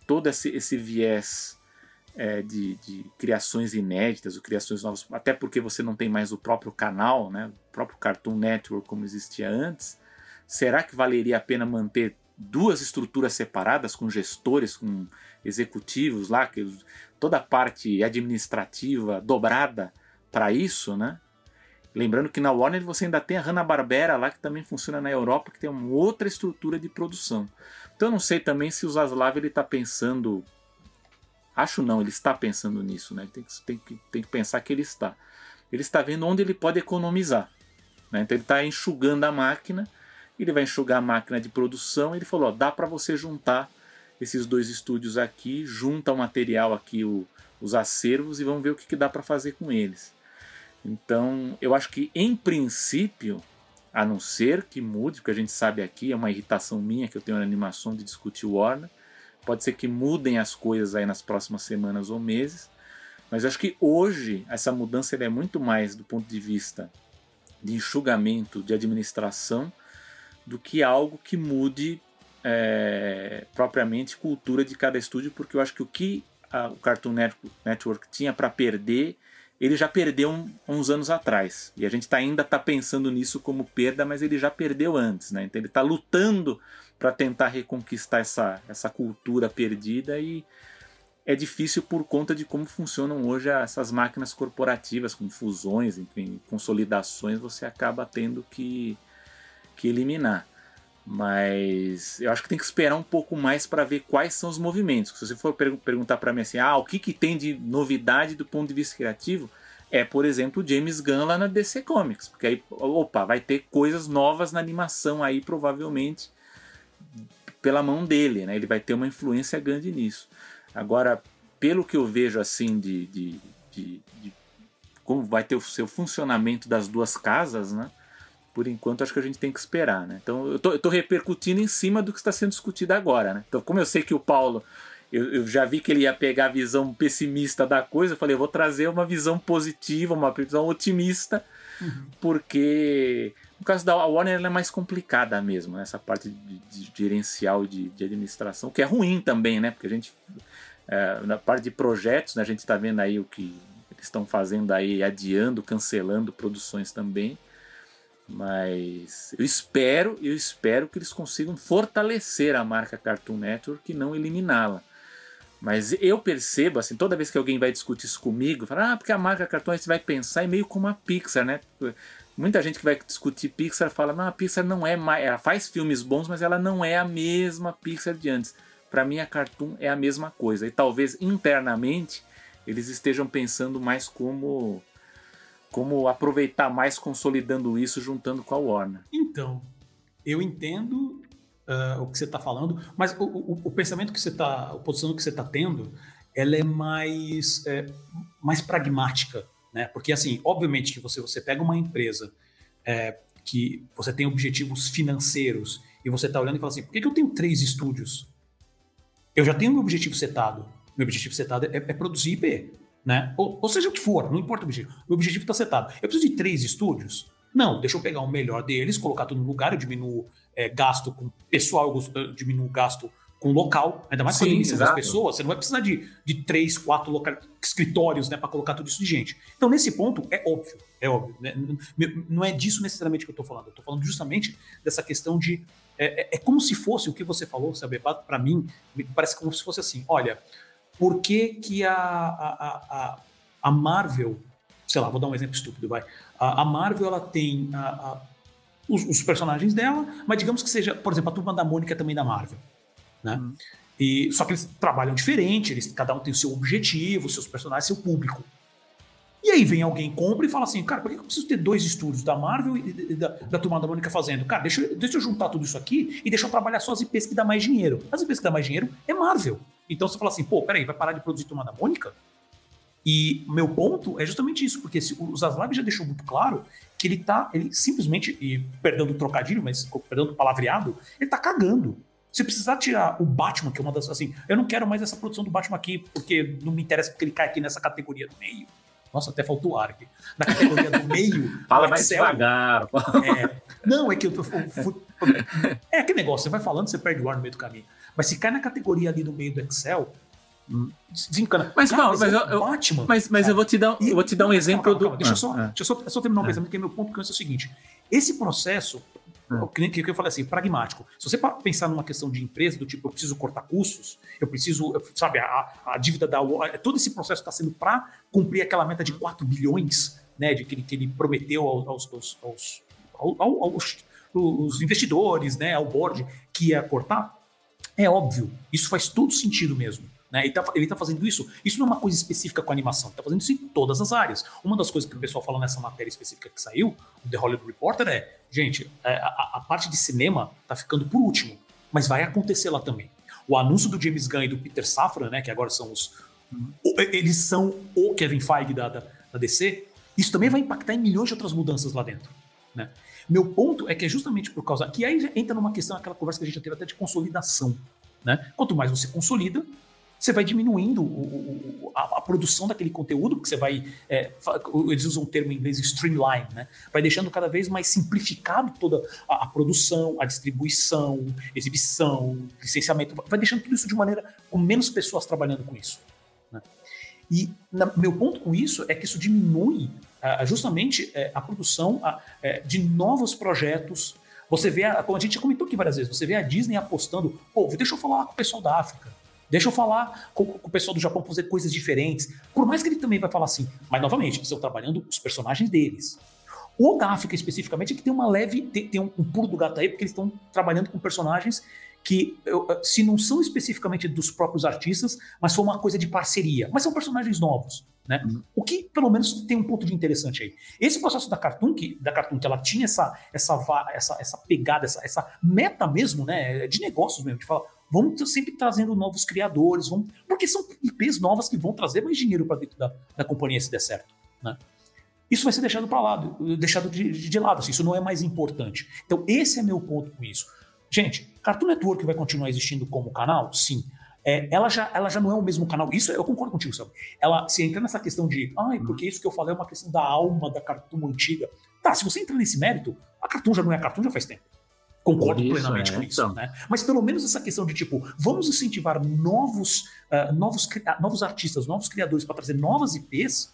todo esse, esse viés é, de, de, criações inéditas ou criações novas, até porque você não tem mais o próprio canal, né, o próprio Cartoon Network como existia antes, será que valeria a pena manter duas estruturas separadas com gestores, com executivos lá, que toda a parte administrativa dobrada para isso, né? Lembrando que na Warner você ainda tem a Hanna-Barbera lá que também funciona na Europa, que tem uma outra estrutura de produção. Então eu não sei também se o Zaslav ele está pensando, acho não, ele está pensando nisso, né? Tem que, tem que, tem que pensar que ele está. Ele está vendo onde ele pode economizar. Né? Então ele está enxugando a máquina, ele vai enxugar a máquina de produção. Ele falou: ó, dá para você juntar esses dois estúdios aqui, junta o material aqui, o, os acervos e vamos ver o que, que dá para fazer com eles. Então, eu acho que em princípio, a não ser que mude, porque a gente sabe aqui, é uma irritação minha que eu tenho na animação de discutir Warner, pode ser que mudem as coisas aí nas próximas semanas ou meses, mas eu acho que hoje essa mudança é muito mais do ponto de vista de enxugamento, de administração, do que algo que mude é, propriamente cultura de cada estúdio, porque eu acho que o que a, o Cartoon Network tinha para perder, ele já perdeu um, uns anos atrás. E a gente tá, ainda está pensando nisso como perda, mas ele já perdeu antes. Né? Então ele está lutando para tentar reconquistar essa, essa cultura perdida e é difícil por conta de como funcionam hoje essas máquinas corporativas, com fusões, enfim, consolidações, você acaba tendo que, que eliminar. Mas eu acho que tem que esperar um pouco mais para ver quais são os movimentos. Se você for per perguntar para mim assim, ah, o que, que tem de novidade do ponto de vista criativo, é, por exemplo, James Gunn lá na DC Comics. Porque aí, opa, vai ter coisas novas na animação aí, provavelmente, pela mão dele, né? Ele vai ter uma influência grande nisso. Agora, pelo que eu vejo assim de, de, de, de como vai ter o seu funcionamento das duas casas, né? Por enquanto acho que a gente tem que esperar, né? Então eu tô, eu tô repercutindo em cima do que está sendo discutido agora, né? Então como eu sei que o Paulo, eu, eu, já vi que ele ia pegar a visão pessimista da coisa, eu falei, eu vou trazer uma visão positiva, uma visão otimista, uhum. porque no caso da Warner ela é mais complicada mesmo, né? essa parte de, de gerencial de, de administração, que é ruim também, né? Porque a gente, é, na parte de projetos, né, a gente está vendo aí o que eles estão fazendo aí, adiando, cancelando produções também. Mas eu espero, eu espero que eles consigam fortalecer a marca Cartoon Network e não eliminá-la. Mas eu percebo, assim, toda vez que alguém vai discutir isso comigo, fala, ah, porque a marca Cartoon, você vai pensar é meio como a Pixar, né? muita gente que vai discutir Pixar fala, não, a Pixar não é mais, ela faz filmes bons, mas ela não é a mesma Pixar de antes. Para mim a Cartoon é a mesma coisa e talvez internamente eles estejam pensando mais como como aproveitar mais consolidando isso juntando com a Warner. Então, eu entendo uh, o que você está falando, mas o, o, o, pensamento que você está, a posição que você está tendo, ela é mais, é, mais pragmática, né? Porque assim, obviamente que você, você pega uma empresa é, que você tem objetivos financeiros e você está olhando e fala assim, por que, que eu tenho três estúdios? Eu já tenho meu objetivo setado. Meu objetivo setado é, é produzir IP, né? Ou, ou, seja o que for, não importa o objetivo. Meu objetivo está setado. Eu preciso de três estúdios? Não, deixa eu pegar o melhor deles, colocar tudo no lugar, eu diminuo é, gasto com pessoal, eu diminuo gasto com local, ainda mais com a admissão das pessoas, você não vai precisar de, de três, quatro local, escritórios né, para colocar tudo isso de gente. Então, nesse ponto, é óbvio, é óbvio. Né? Não é disso necessariamente que eu estou falando, eu estou falando justamente dessa questão de. É, é, é, como se fosse o que você falou, sabe? Para mim, parece como se fosse assim: olha, por que, que a, a, a, a Marvel, sei lá, vou dar um exemplo estúpido, vai. A, a Marvel ela tem a, os, os, personagens dela, mas digamos que seja, por exemplo, a turma da Mônica também da Marvel. Né? Uhum. E, só que eles trabalham diferente, eles, cada um tem o seu objetivo, seus personagens, seu público. E aí vem alguém, compra e fala assim, cara, por que eu preciso ter dois estúdios da Marvel e da, da Turma da Mônica fazendo? Cara, deixa, deixa eu juntar tudo isso aqui e deixa eu trabalhar só as IPs que dá mais dinheiro. As IPs que dá mais dinheiro é Marvel. Então você fala assim, pô, peraí, vai parar de produzir Turma da Mônica? E meu ponto é justamente isso, porque se, o Zaslav já deixou muito claro que ele tá, ele simplesmente, e perdão do trocadilho, mas perdão do palavreado, ele tá cagando. Se precisar tirar o Batman, que é uma das. Assim, eu não quero mais essa produção do Batman aqui, porque não me interessa porque ele cai aqui nessa categoria do meio. Nossa, até faltou ar aqui. Na categoria do meio. Fala mais devagar. É, não, é que eu tô. É aquele negócio, você vai falando, você perde o ar no meio do caminho. Mas se cai na categoria ali do meio do Excel, hum, desencana. Mas, Cara, mas, mas, eu, eu, Batman, mas, mas eu vou te dar, eu vou te dar um exemplo calma, calma, do. Deixa, eu só, ah, deixa eu só, só terminar um é. pensamento, que é meu ponto, que é o seguinte. Esse processo o que, que eu falei assim, pragmático. Se você pensar numa questão de empresa, do tipo, eu preciso cortar custos, eu preciso, sabe, a, a dívida da. Todo esse processo está sendo para cumprir aquela meta de 4 bilhões, né, de que ele, que ele prometeu aos, aos, aos, aos, aos investidores, né, ao board, que ia cortar. É óbvio, isso faz todo sentido mesmo. Né? Ele está tá fazendo isso. Isso não é uma coisa específica com animação, ele está fazendo isso em todas as áreas. Uma das coisas que o pessoal falou nessa matéria específica que saiu, o The Hollywood Reporter, é: gente, é, a, a parte de cinema está ficando por último, mas vai acontecer lá também. O anúncio do James Gunn e do Peter Safran, né, que agora são os. Eles são o Kevin Feige da, da, da DC, isso também vai impactar em milhões de outras mudanças lá dentro. Né? Meu ponto é que é justamente por causa. Que aí entra numa questão, aquela conversa que a gente já teve até de consolidação. Né? Quanto mais você consolida, você vai diminuindo o, o, a, a, produção daquele conteúdo, porque você vai. É, eles usam o termo em inglês streamline, né? Vai deixando cada vez mais simplificado toda a, a, produção, a distribuição, exibição, licenciamento, vai deixando tudo isso de maneira com menos pessoas trabalhando com isso. Né? E na, meu ponto com isso é que isso diminui justamente uh, a produção uh, de novos projetos. Você vê, como a gente já comentou aqui várias vezes, você vê a Disney apostando, pô, deixa eu falar com o pessoal da África Deixa eu falar com, o pessoal do Japão fazer coisas diferentes. Por mais que ele também vai falar assim, mas novamente, estão trabalhando os personagens deles. O da África especificamente é que tem uma leve, tem, tem um, um do gato aí, porque eles estão trabalhando com personagens que, se não são especificamente dos próprios artistas, mas foi uma coisa de parceria. Mas são personagens novos. Né? Uhum. O que, pelo menos, tem um ponto de interessante aí. Esse processo da Cartoon, que, da Cartoon, que ela tinha essa, essa, essa, essa pegada, essa, essa meta mesmo, né, de negócios mesmo, de falar, vamos sempre trazendo novos criadores, vamos, porque são IPs novas que vão trazer mais dinheiro para dentro da, da companhia se der certo. Né? Isso vai ser deixado para lado, deixado de, de lado, assim, isso não é mais importante. Então, esse é meu ponto com isso. Gente, Cartoon Network vai continuar existindo como canal? Sim. É, ela, já, ela já não é o mesmo canal. Isso eu concordo contigo, sabe? Ela se entra nessa questão de, ai, porque isso que eu falei é uma questão da alma da Cartoon antiga. Tá, se você entra nesse mérito, a Cartoon já não é a Cartoon já faz tempo. Concordo isso, plenamente é, com isso. Então. Né? Mas pelo menos essa questão de tipo, vamos incentivar novos, uh, novos, uh, novos artistas, novos criadores para trazer novas IPs,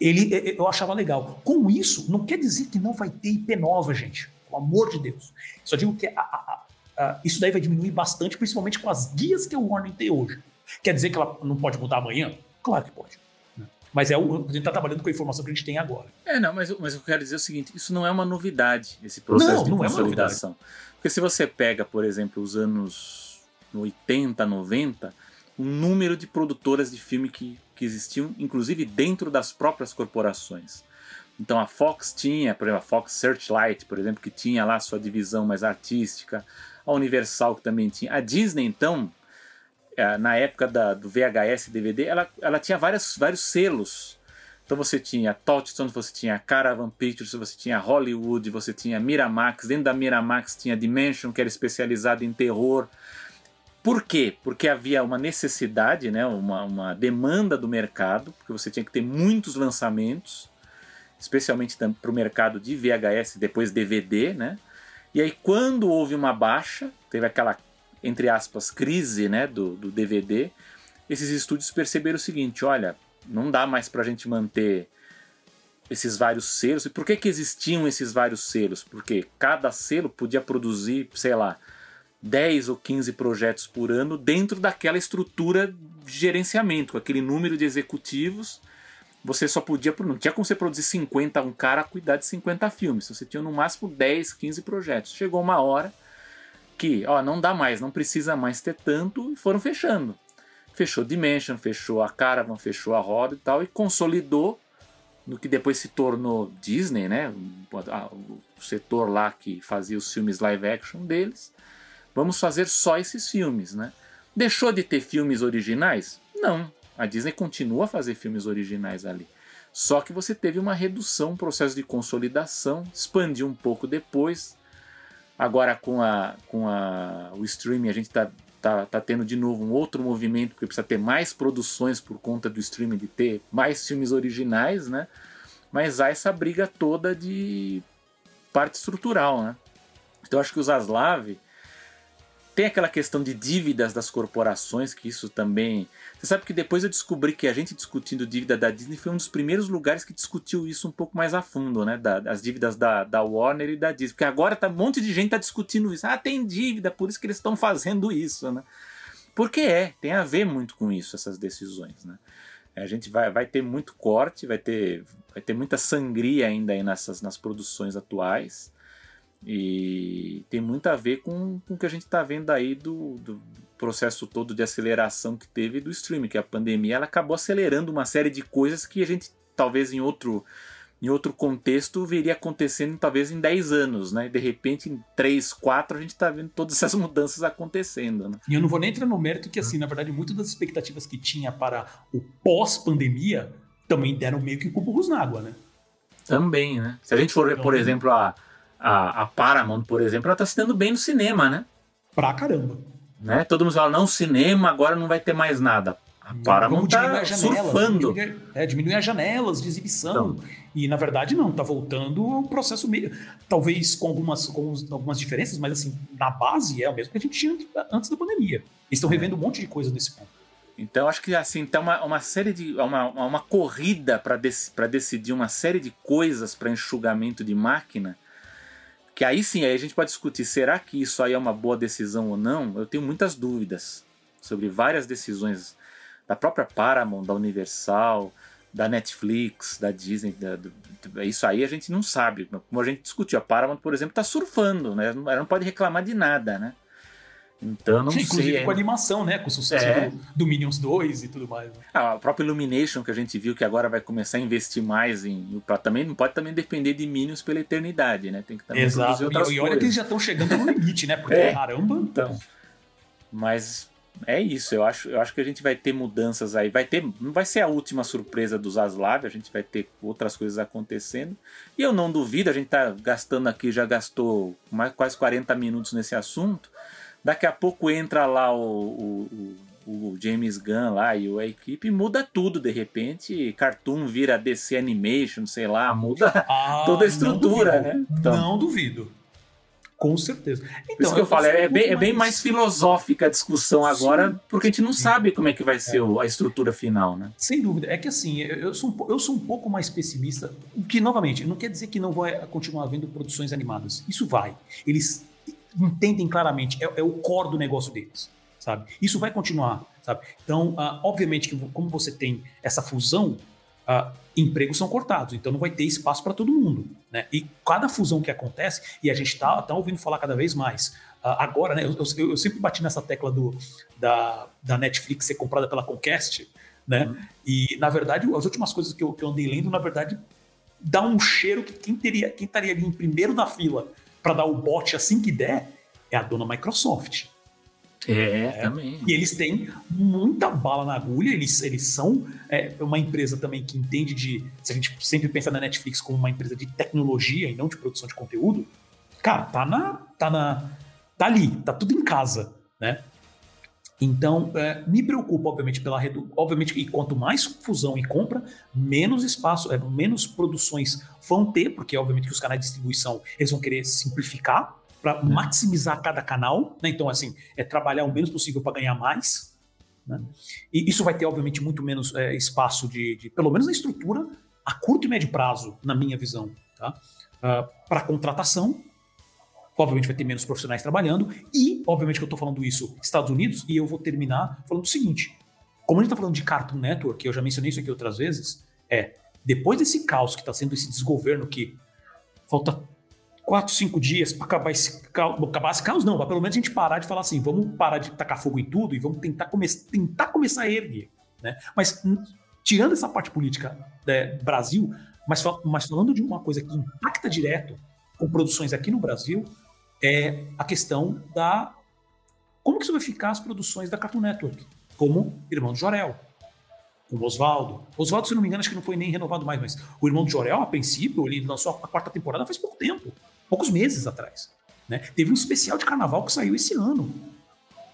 ele, eu achava legal. Com isso, não quer dizer que não vai ter IP nova, gente. Pelo amor de Deus. Só digo que a, a, a, isso daí vai diminuir bastante, principalmente com as guias que o Warner tem hoje. Quer dizer que ela não pode mudar amanhã? Claro que pode. Né? Mas é o, a gente está trabalhando com a informação que a gente tem agora. É, não, mas, mas eu quero dizer o seguinte: isso não é uma novidade, esse processo não, de não consolidação. É Porque se você pega, por exemplo, os anos 80, 90, o número de produtoras de filme que, que existiam, inclusive dentro das próprias corporações. Então a Fox tinha, por exemplo, a Fox Searchlight, por exemplo, que tinha lá sua divisão mais artística, a Universal que também tinha. A Disney, então, é, na época da, do VHS DVD, ela, ela tinha várias, vários selos. Então você tinha Touchstone, você tinha Caravan Pictures, você tinha Hollywood, você tinha Miramax. Dentro da Miramax tinha Dimension, que era especializada em terror. Por quê? Porque havia uma necessidade, né, uma, uma demanda do mercado, porque você tinha que ter muitos lançamentos, especialmente para o mercado de VHS, depois DVD, né? E aí, quando houve uma baixa, teve aquela, entre aspas, crise né, do, do DVD, esses estúdios perceberam o seguinte: olha, não dá mais para a gente manter esses vários selos. E por que, que existiam esses vários selos? Porque cada selo podia produzir, sei lá, 10 ou 15 projetos por ano dentro daquela estrutura de gerenciamento, com aquele número de executivos. Você só podia, não tinha como você produzir 50, um cara cuidar de 50 filmes. Você tinha no máximo 10, 15 projetos. Chegou uma hora que, ó, não dá mais, não precisa mais ter tanto e foram fechando. Fechou Dimension, fechou a Caravan, fechou a Roda e tal, e consolidou no que depois se tornou Disney, né? O setor lá que fazia os filmes live action deles. Vamos fazer só esses filmes, né? Deixou de ter filmes originais? Não. A Disney continua a fazer filmes originais ali. Só que você teve uma redução, um processo de consolidação, expandiu um pouco depois. Agora com, a, com a, o streaming a gente está tá, tá tendo de novo um outro movimento, porque precisa ter mais produções por conta do streaming, de ter mais filmes originais, né? Mas há essa briga toda de parte estrutural, né? Então acho que o Zaslav tem aquela questão de dívidas das corporações, que isso também. Você sabe que depois eu descobri que a gente discutindo dívida da Disney foi um dos primeiros lugares que discutiu isso um pouco mais a fundo, né? Da, as dívidas da, da Warner e da Disney. Porque agora tá, um monte de gente tá discutindo isso. Ah, tem dívida, por isso que eles estão fazendo isso, né? Porque é, tem a ver muito com isso, essas decisões, né? A gente vai, vai ter muito corte, vai ter, vai ter muita sangria ainda aí nessas, nas produções atuais. E tem muito a ver com, com o que a gente está vendo aí do, do, processo todo de aceleração que teve do streaming, que a pandemia ela acabou acelerando uma série de coisas que a gente talvez em outro em outro contexto viria acontecendo talvez em 10 anos, né? De repente em 3, 4 a gente está vendo todas essas mudanças acontecendo, né? E eu não vou nem entrar no mérito que assim, na verdade, muitas das expectativas que tinha para o pós-pandemia também deram meio que burros na água, né? Também, né? Se a gente for ver, por exemplo, a a, a Paramount, por exemplo, ela está se dando bem no cinema, né? Pra caramba. Né? Todo mundo fala, não, cinema agora não vai ter mais nada. A Paramount tá surfando. Diminuir, é, diminuir as janelas de exibição. Então, e na verdade não, tá voltando ao processo meio. Talvez com algumas, com algumas diferenças, mas assim, na base é o mesmo que a gente tinha antes da pandemia. Eles estão é. revendo um monte de coisa nesse ponto. Então acho que assim tem uma, uma série de uma, uma corrida para dec, decidir uma série de coisas para enxugamento de máquina que aí sim, aí a gente pode discutir, será que isso aí é uma boa decisão ou não? Eu tenho muitas dúvidas sobre várias decisões da própria Paramount, da Universal, da Netflix, da Disney, da, do, isso aí a gente não sabe. Como a gente discutiu, a Paramount, por exemplo, está surfando, né? Ela não pode reclamar de nada, né? Então não Sim, Inclusive sei. com animação, né? Com o sucesso é. do, do, Minions 2 e tudo mais. Né? Ah, a própria Illumination que a gente viu que agora vai começar a investir mais em. Pra, também não pode também depender de Minions pela eternidade, né? Tem que também Exato. E, e, olha que eles já estão chegando no limite, né? Porque é. caramba. Então. Mas é isso, eu acho, eu acho que a gente vai ter mudanças aí. Vai ter, não vai ser a última surpresa dos Aslav, a gente vai ter outras coisas acontecendo. E eu não duvido, a gente tá gastando aqui, já gastou mais, quase 40 minutos nesse assunto. Daqui a pouco entra lá o, o, o James Gunn lá e a equipe muda tudo de repente. Cartoon vira DC Animation, sei lá, muda ah, toda a estrutura, não né? Então, não duvido. Com certeza. Então, Por isso que eu, eu falo, é, bem, mais... é bem mais filosófica a discussão agora, Sim. porque a gente não sabe como é que vai ser é. a estrutura final, né? Sem dúvida. É que assim, eu sou, um, eu sou um pouco mais pessimista, que novamente, não quer dizer que não vai continuar havendo produções animadas. Isso vai. Eles entendem claramente, é, é, o core do negócio deles, sabe? Isso vai continuar, sabe? Então, uh, obviamente que como você tem essa fusão, uh, empregos são cortados, então não vai ter espaço para todo mundo. Né? E cada fusão que acontece, e a gente está tá ouvindo falar cada vez mais, uh, agora, né, eu, eu, eu, sempre bati nessa tecla do, da, da Netflix ser comprada pela Comcast, né? Uhum. E, na verdade, as últimas coisas que eu, que eu andei lendo, na verdade, dá um cheiro que quem, teria, quem estaria ali em primeiro da fila para dar o bote assim que der é a dona Microsoft. É, é, também. E eles têm muita bala na agulha, eles, eles são é, uma empresa também que entende de. Se a gente sempre pensa na Netflix como uma empresa de tecnologia e não de produção de conteúdo, cara, tá na. tá na. tá ali, tá tudo em casa, né? Então, é, me preocupa, obviamente, pela redu... obviamente, e quanto mais fusão e compra, menos espaço, é, menos produções vão ter, porque obviamente que os canais de distribuição eles vão querer simplificar para é. maximizar cada canal, né? Então, assim, é trabalhar o menos possível para ganhar mais. Né? E isso vai ter, obviamente, muito menos é, espaço de, de, pelo menos na estrutura, a curto e médio prazo, na minha visão, tá? Uh, ah, para contratação, obviamente vai ter menos profissionais trabalhando, e, obviamente, que eu estou falando isso Estados Unidos, e eu vou terminar falando o seguinte: como a gente está falando de Cartoon Network, eu já mencionei isso aqui outras vezes, é depois desse caos que está sendo esse desgoverno que falta quatro, cinco dias para acabar esse caos. Acabar esse caos, não, mas pelo menos a gente parar de falar assim, vamos parar de tacar fogo em tudo e vamos tentar, come tentar começar a erguer. Né? Mas tirando essa parte política né, Brasil, mas, mas falando de uma coisa que impacta direto com produções aqui no Brasil, é a questão da. Como que isso vai ficar as produções da Cartoon Network? Como Irmão do Jorel, com Oswaldo. Oswaldo, se não me engano, acho que não foi nem renovado mais, mas o Irmão do Jorel, a princípio, ele lançou a quarta temporada faz pouco tempo poucos meses atrás. Né? Teve um especial de carnaval que saiu esse ano,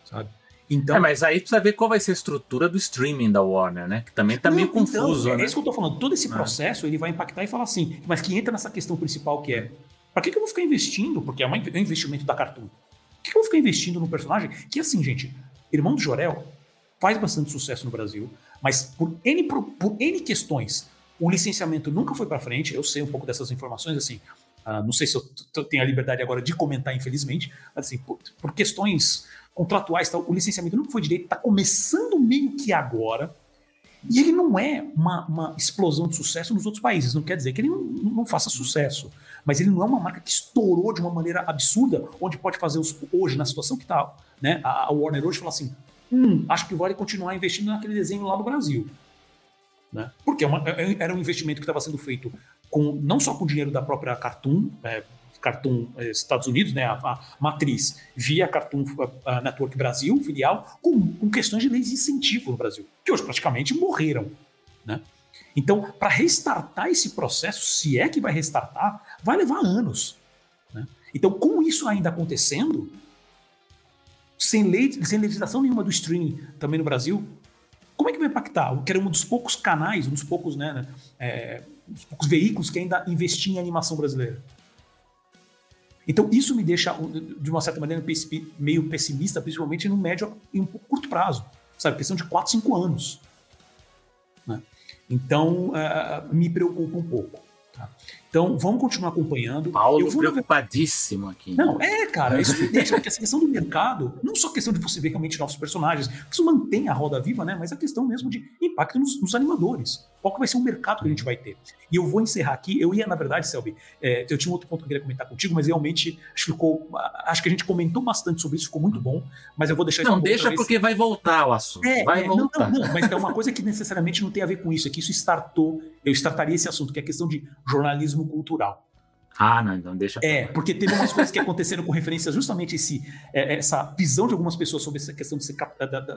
sabe? Então, é, mas aí precisa ver qual vai ser a estrutura do streaming da Warner, né? Que também tá não, meio então, confuso, é, né? É isso que eu tô falando. Todo esse é. processo ele vai impactar e falar assim, mas que entra nessa questão principal que é, para que, que eu vou ficar investindo? Porque é um investimento da Cartoon. Por que, que eu vou ficar investindo no personagem? Que assim, gente, Irmão do Jorel faz bastante sucesso no Brasil, mas por N, por, por N questões, o licenciamento nunca foi para frente. Eu sei um pouco dessas informações, assim. Uh, não sei se eu tenho a liberdade agora de comentar, infelizmente, mas assim, por, por questões contratuais, o licenciamento não foi direito, está começando meio que agora, e ele não é uma, uma, explosão de sucesso nos outros países, não quer dizer que ele não, não, faça sucesso, mas ele não é uma marca que estourou de uma maneira absurda, onde pode fazer os, hoje, na situação que está, né, a, Warner hoje fala assim, hum, acho que vale continuar investindo naquele desenho lá no Brasil. Né? Porque é uma, é, era um investimento que estava sendo feito com não só com o dinheiro da própria Cartoon, é, Cartoon é, Estados Unidos, né, a, a, matriz, via Cartoon a, Network Brasil, filial, com, com, questões de leis de incentivo no Brasil, que hoje praticamente morreram. Né? Então, para restartar esse processo, se é que vai restartar, vai levar anos. Né? Então, com isso ainda acontecendo, sem, lei, sem legislação nenhuma do streaming também no Brasil, como é que vai impactar? Que era um dos poucos canais, um dos poucos, né, né é, os poucos veículos que ainda investiam em animação brasileira. Então, isso me deixa, de uma certa maneira, meio pessimista, principalmente no médio e um curto prazo. Sabe, questão de 4, 5 anos. Então, uh, me preocupa um pouco. Tá? Então, vamos continuar acompanhando. Paulo eu vou preocupadíssimo aqui. Não, é, cara, isso me deixa, porque essa questão do mercado, não só a questão de você ver realmente novos personagens, isso mantém a roda viva, né? Mas a questão mesmo de impacto nos, nos animadores. Qual que vai ser o mercado que a gente vai ter? E eu vou encerrar aqui. Eu ia, na verdade, Selby, é, eu tinha um outro ponto que eu queria comentar contigo, mas realmente acho que ficou. Acho que a gente comentou bastante sobre isso, ficou muito bom. Mas eu vou deixar isso Não, deixa porque vai voltar o assunto. É, vai é, voltar. Não, não, não, mas é uma coisa que necessariamente não tem a ver com isso, é que isso startou, eu startaria esse assunto, que é a questão de jornalismo cultural. Ah, não, então deixa. É, porque teve umas coisas que aconteceram com referência justamente esse, é, essa visão de algumas pessoas sobre essa questão de ser,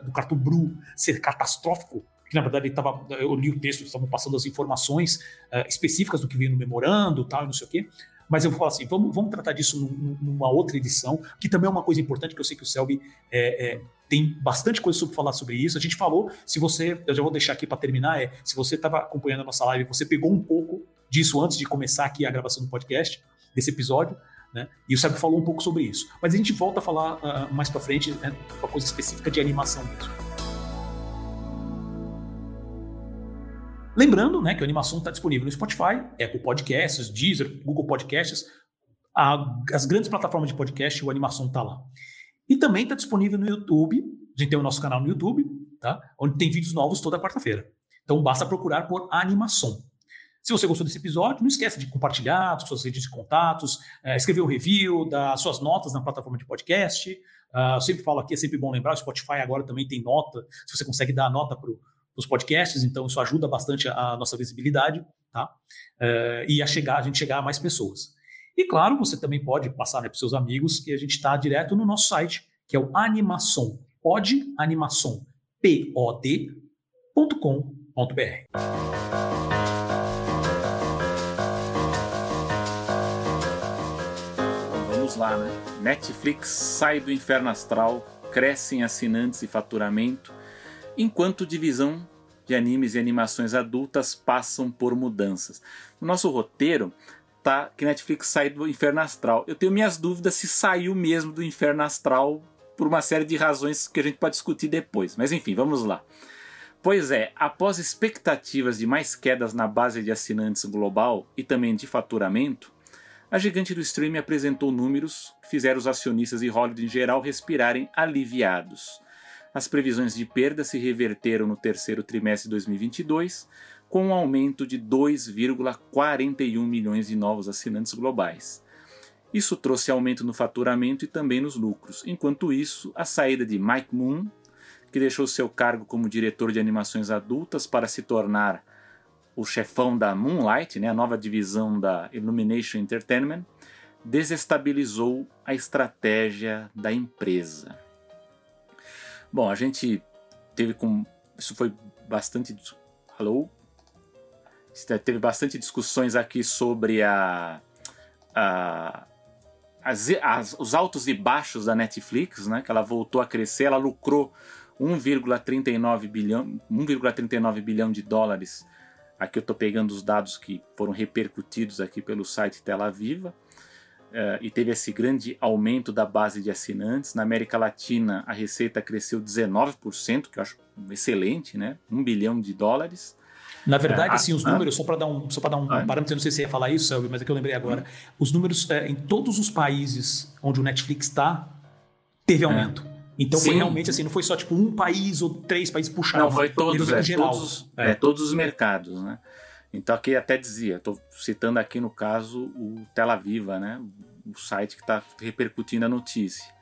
do cartão Bru ser catastrófico, que na verdade ele eu li o texto, estavam passando as informações uh, específicas do que veio no memorando tal, e não sei o quê. Mas eu vou falar assim, vamos, vamos tratar disso num, numa outra edição, que também é uma coisa importante, que eu sei que o Selby é, é, tem bastante coisa sobre falar sobre isso. A gente falou, se você, eu já vou deixar aqui para terminar, é, se você estava acompanhando a nossa live, você pegou um pouco disso antes de começar aqui a gravação do podcast, desse episódio, né? E o Selby falou um pouco sobre isso. Mas a gente volta a falar uh, mais para frente, né, uma coisa específica de animação mesmo. Lembrando né, que a animação está disponível no Spotify, Apple Podcasts, Deezer, Google Podcasts, a, as grandes plataformas de podcast, o animação está lá. E também está disponível no YouTube, a gente tem o nosso canal no YouTube, tá? onde tem vídeos novos toda quarta-feira. Então basta procurar por animação. Se você gostou desse episódio, não esqueça de compartilhar com suas redes de contatos, é, escrever um review, dar suas notas na plataforma de podcast. Uh, eu sempre falo aqui, é sempre bom lembrar, o Spotify agora também tem nota, se você consegue dar nota para os podcasts, então isso ajuda bastante a, nossa visibilidade, tá? Uh, e a chegar, a gente chegar a mais pessoas. E claro, você também pode passar né, para seus amigos que a gente está direto no nosso site, que é o Animação, pod, animação, pod.com.br. vamos lá, né? Netflix sai do inferno astral, cresce em assinantes e faturamento, enquanto divisão de animes e animações adultas passam por mudanças. No nosso roteiro tá que Netflix sai do inferno astral. Eu tenho minhas dúvidas se saiu mesmo do inferno astral por uma série de razões que a gente pode discutir depois. Mas enfim, vamos lá. Pois é, após expectativas de mais quedas na base de assinantes global e também de faturamento, a gigante do streaming apresentou números que fizeram os acionistas e Hollywood em geral respirarem aliviados. As previsões de perda se reverteram no terceiro trimestre de 2022, com um aumento de 2,41 milhões de novos assinantes globais. Isso trouxe aumento no faturamento e também nos lucros. Enquanto isso, a saída de Mike Moon, que deixou seu cargo como diretor de animações adultas para se tornar o chefão da Moonlight, né, a nova divisão da Illumination Entertainment, desestabilizou a estratégia da empresa. Bom, a gente teve com isso foi bastante alô teve bastante discussões aqui sobre a, a as, as, os altos e baixos da Netflix, né? Que ela voltou a crescer, ela lucrou 1,39 bilhão, 1,39 bilhão de dólares Aqui eu estou pegando os dados que foram repercutidos aqui pelo site Tela Viva. Uh, e teve esse grande aumento da base de assinantes. Na América Latina, a receita cresceu 19%, que eu acho excelente, né? 1 bilhão de dólares. Na verdade, é, assim, os números, só para dar um, só dar um ah, parâmetro, eu não sei se você ia falar isso, Selby, mas é que eu lembrei agora. Os números é, em todos os países onde o Netflix está, teve é. aumento. Então Sim. foi realmente assim, não foi só tipo um país ou três países puxaram. Não, foi todos, é, todos, é. é, todos os mercados, né? Então aqui até dizia, estou citando aqui no caso o Tela Viva, né? O site que está repercutindo a notícia.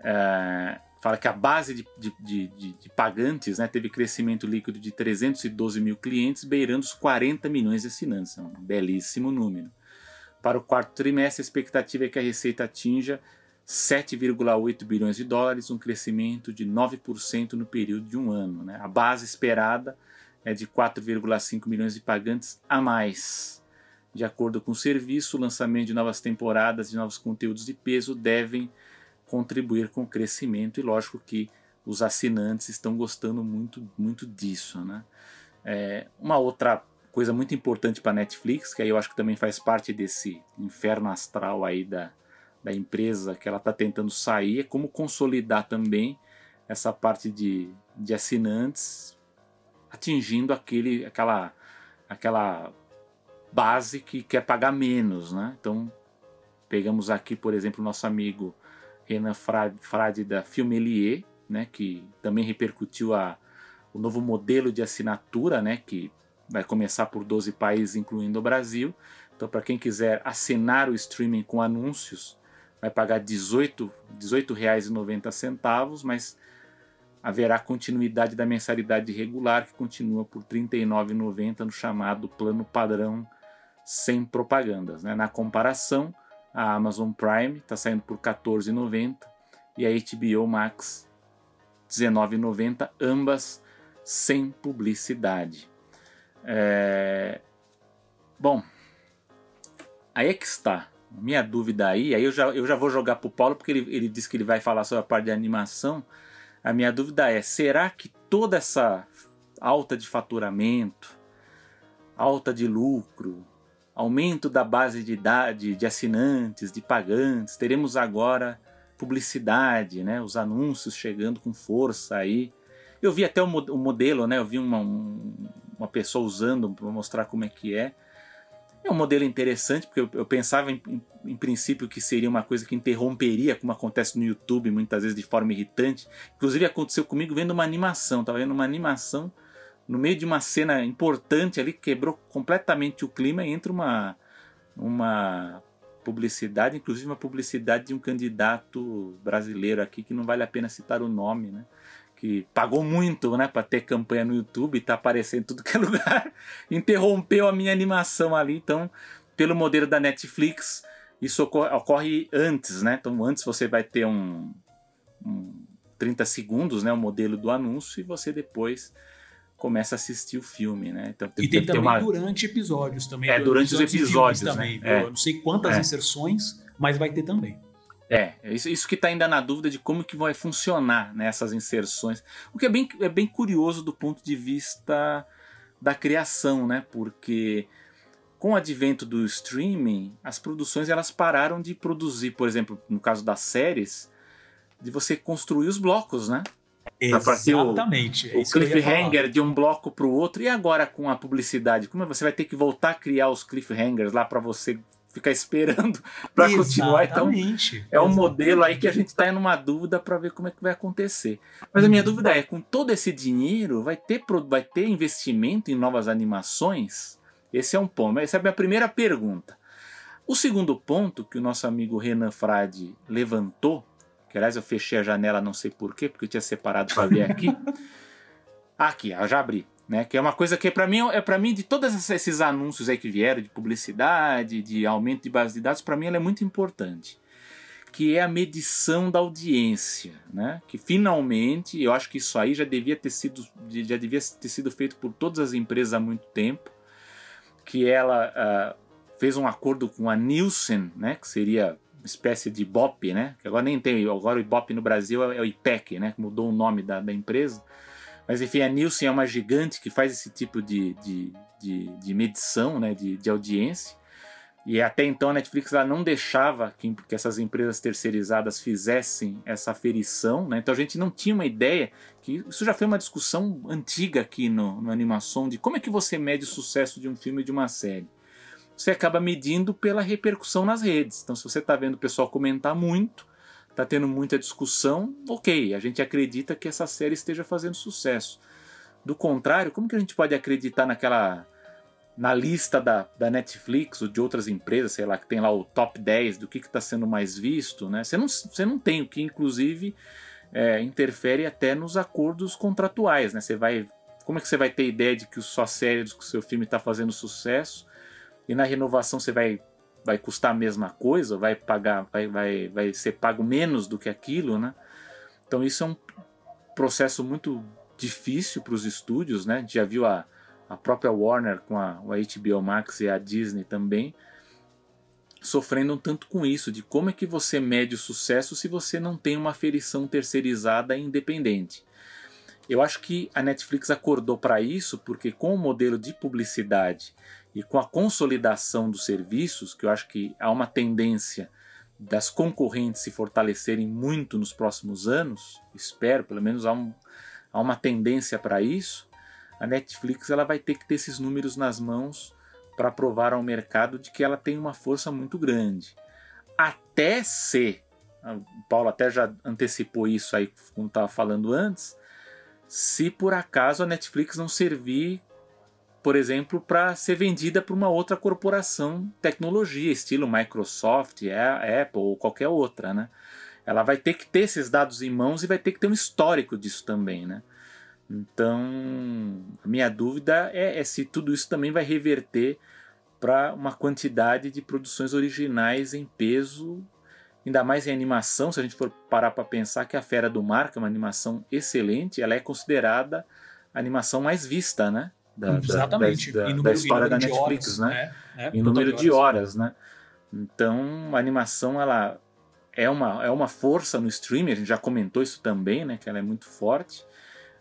É, fala que a base de, de, de, de, pagantes né, teve crescimento líquido de 312 mil clientes, beirando os 40 milhões de assinantes. É um belíssimo número. Para o quarto trimestre, a expectativa é que a receita atinja 7,8 bilhões de dólares, um crescimento de 9% no período de um ano. Né? A base esperada é de 4,5 milhões de pagantes a mais. De acordo com o serviço, o lançamento de novas temporadas e novos conteúdos de peso devem contribuir com o crescimento e lógico que os assinantes estão gostando muito, muito disso. Né? É, uma outra coisa muito importante para a Netflix, que aí eu acho que também faz parte desse inferno astral aí da, da empresa que ela está tentando sair, é como consolidar também essa parte de, de assinantes, atingindo aquele, aquela, aquela base que quer pagar menos. Né? Então, pegamos aqui, por exemplo, nosso amigo Renan Frade da Filmelier, né, que também repercutiu a, o novo modelo de assinatura, né, que vai começar por 12 países, incluindo o Brasil. Então, para quem quiser assinar o streaming com anúncios, vai pagar R$ 18,90, mas haverá continuidade da mensalidade regular que continua por R$ 39,90 no chamado plano padrão sem propagandas. Né? Na comparação, a Amazon Prime está saindo por R$ 14,90 e a HBO Max R$ 19,90, ambas sem publicidade. É... Bom, aí é que está minha dúvida aí, aí eu já, eu já vou jogar pro Paulo, porque ele, ele disse que ele vai falar sobre a parte de animação. A minha dúvida é: será que toda essa alta de faturamento, alta de lucro, aumento da base de idade de assinantes, de pagantes, teremos agora publicidade, né? Os anúncios chegando com força aí. Eu vi até o, modelo, né? Eu vi uma, um, uma pessoa usando para mostrar como é que é. É um modelo interessante, porque eu, eu pensava em, em, em, princípio que seria uma coisa que interromperia, como acontece no YouTube muitas vezes de forma irritante. Inclusive aconteceu comigo vendo uma animação, estava vendo uma animação no meio de uma cena importante ali, quebrou completamente o clima e entra uma, uma publicidade, inclusive uma publicidade de um candidato brasileiro aqui que não vale a pena citar o nome, né? Que pagou muito, né, para ter campanha no YouTube e tá aparecendo em tudo que é lugar. Interrompeu a minha animação ali, então, pelo modelo da Netflix, isso ocorre, ocorre antes, né? Então, antes você vai ter um, um 30 segundos, né, o modelo do anúncio e você depois começa a assistir o filme, né? Então, tem, e tem, tem também uma... durante episódios também. É, durante os episódios, né? também. É. Eu não sei quantas é. inserções, mas vai ter também. É, isso, isso que está ainda na dúvida de como que vai funcionar nessas né, inserções. O que é bem, é bem curioso do ponto de vista da criação, né? Porque com o advento do streaming, as produções elas pararam de produzir, por exemplo, no caso das séries, de você construir os blocos, né? Exatamente. O, é o cliffhanger de um bloco para o outro. E agora com a publicidade? Como você vai ter que voltar a criar os cliffhangers lá para você ficar esperando para continuar? Então, é um modelo aí que a gente está em uma dúvida para ver como é que vai acontecer. Mas a minha dúvida é, com todo esse dinheiro, vai ter, vai ter investimento em novas animações? Esse é um ponto. Essa é a minha primeira pergunta. O segundo ponto que o nosso amigo Renan Frade levantou que aliás eu fechei a janela, não sei porquê, porque eu tinha separado para ver aqui. aqui, eu já abri. Né, que é uma coisa que para mim é para mim de todos esses anúncios aí que vieram de publicidade, de aumento de base de dados, para mim ela é muito importante, que é a medição da audiência, né? Que finalmente, eu acho que isso aí já devia ter sido já devia ter sido feito por todas as empresas há muito tempo, que ela uh, fez um acordo com a Nielsen, né? Que seria espécie de Ibope, né? Que agora nem tem, agora o Ibope no Brasil é, o IPEC, né? Mudou o nome da, da empresa. Mas enfim, a Nielsen é uma gigante que faz esse tipo de, de, de, de medição, né? De, de audiência. E até então a Netflix ela não deixava que, que, essas empresas terceirizadas fizessem essa aferição, né? Então a gente não tinha uma ideia que isso já foi uma discussão antiga aqui no, no Animação de como é que você mede o sucesso de um filme e de uma série você acaba medindo pela repercussão nas redes. Então, se você está vendo o pessoal comentar muito, está tendo muita discussão, ok, a gente acredita que essa série esteja fazendo sucesso. Do contrário, como que a gente pode acreditar naquela na lista da, da Netflix ou de outras empresas, sei lá, que tem lá o top 10 do que está sendo mais visto, né? Você não, você não tem, o que inclusive é, interfere até nos acordos contratuais, né? Você vai, como é que você vai ter ideia de que sua série, que o seu filme está fazendo sucesso e na renovação você vai vai custar a mesma coisa, vai pagar, vai, vai, vai ser pago menos do que aquilo, né? Então isso é um processo muito difícil para os estúdios, né? Já viu a, a própria Warner com a, a HBO Max e a Disney também sofrendo um tanto com isso, de como é que você mede o sucesso se você não tem uma aferição terceirizada independente. Eu acho que a Netflix acordou para isso porque com o modelo de publicidade e com a consolidação dos serviços, que eu acho que há uma tendência das concorrentes se fortalecerem muito nos próximos anos, espero, pelo menos há, um, há uma tendência para isso, a Netflix ela vai ter que ter esses números nas mãos para provar ao mercado de que ela tem uma força muito grande. Até se, o Paulo até já antecipou isso aí, como estava falando antes, se por acaso a Netflix não servir por exemplo, para ser vendida para uma outra corporação tecnologia, estilo Microsoft, Apple ou qualquer outra, né? Ela vai ter que ter esses dados em mãos e vai ter que ter um histórico disso também, né? Então, a minha dúvida é, é se tudo isso também vai reverter para uma quantidade de produções originais em peso, ainda mais em animação, se a gente for parar para pensar que a Fera do Mar, que é uma animação excelente, ela é considerada a animação mais vista, né? Da, Exatamente. da, da, número, da história da Netflix, horas, né? É, é, em número de horas, né? Então, a animação ela é uma, é uma força no streaming, a gente já comentou isso também, né? Que ela é muito forte,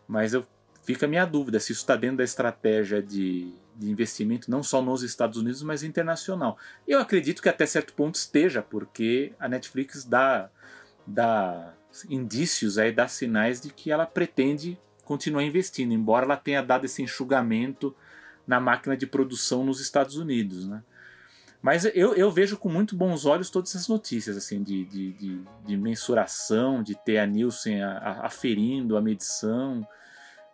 mas eu, fica a minha dúvida se isso está dentro da estratégia de, de investimento não só nos Estados Unidos, mas internacional. Eu acredito que até certo ponto esteja, porque a Netflix dá, dá indícios, aí, dá sinais de que ela pretende continuar investindo, embora ela tenha dado esse enxugamento na máquina de produção nos Estados Unidos, né? Mas eu, eu vejo com muito bons olhos todas essas notícias assim de, de, de, de mensuração, de ter a Nielsen aferindo a medição.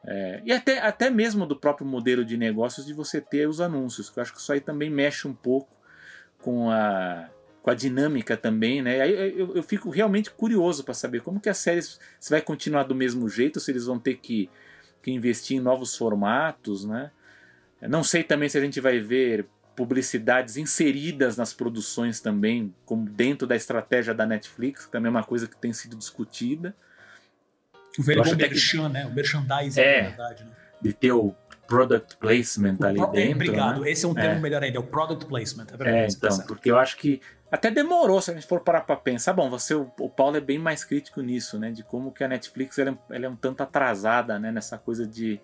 É, e até, até mesmo do próprio modelo de negócios de você ter os anúncios, que eu acho que isso aí também mexe um pouco com a, com a dinâmica também, né? Aí eu, eu fico realmente curioso para saber como que a série se vai continuar do mesmo jeito, se eles vão ter que, que investir em novos formatos, né? Não sei também se a gente vai ver publicidades inseridas nas produções também, como dentro da estratégia da Netflix, que também é uma coisa que tem sido discutida. O velho merchan, que... né? O merchandising, é, na verdade, né? De ter o product placement o ali pro... dentro. Obrigado, né? esse é um termo é. melhor ainda, é o product placement. É, verdade, é então, porque eu acho que até demorou, se a gente for parar para pensar. Bom, você, o, Paulo é bem mais crítico nisso, né? De como que a Netflix ela, é, ela é um tanto atrasada, né? Nessa coisa de, de,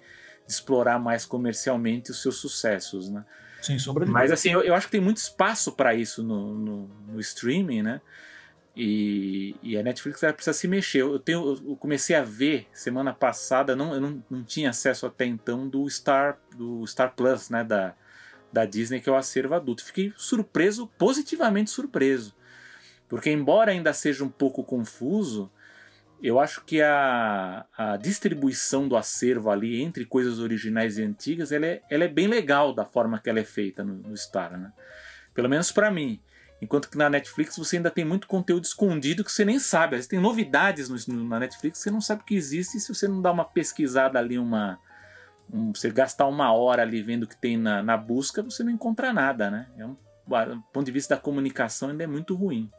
explorar mais comercialmente os seus sucessos, né? Sem sombra de Mas assim, eu, eu, acho que tem muito espaço para isso no, no, no, streaming, né? E, e a Netflix ela precisa se mexer. Eu, tenho, eu comecei a ver semana passada, não, eu não, não tinha acesso até então do Star, do Star Plus, né? Da, da Disney, que é o acervo adulto. Fiquei surpreso, positivamente surpreso. Porque, embora ainda seja um pouco confuso, eu acho que a, a distribuição do acervo ali entre coisas originais e antigas ela é, ela é bem legal da forma que ela é feita no, no Star, né? Pelo menos para mim. Enquanto que na Netflix você ainda tem muito conteúdo escondido que você nem sabe. Às vezes tem novidades no, na Netflix que você não sabe que existe e se você não dá uma pesquisada ali, uma, um, você gastar uma hora ali vendo o que tem na, na busca, você não encontra nada, né? É um, do ponto de vista da comunicação ainda é muito ruim.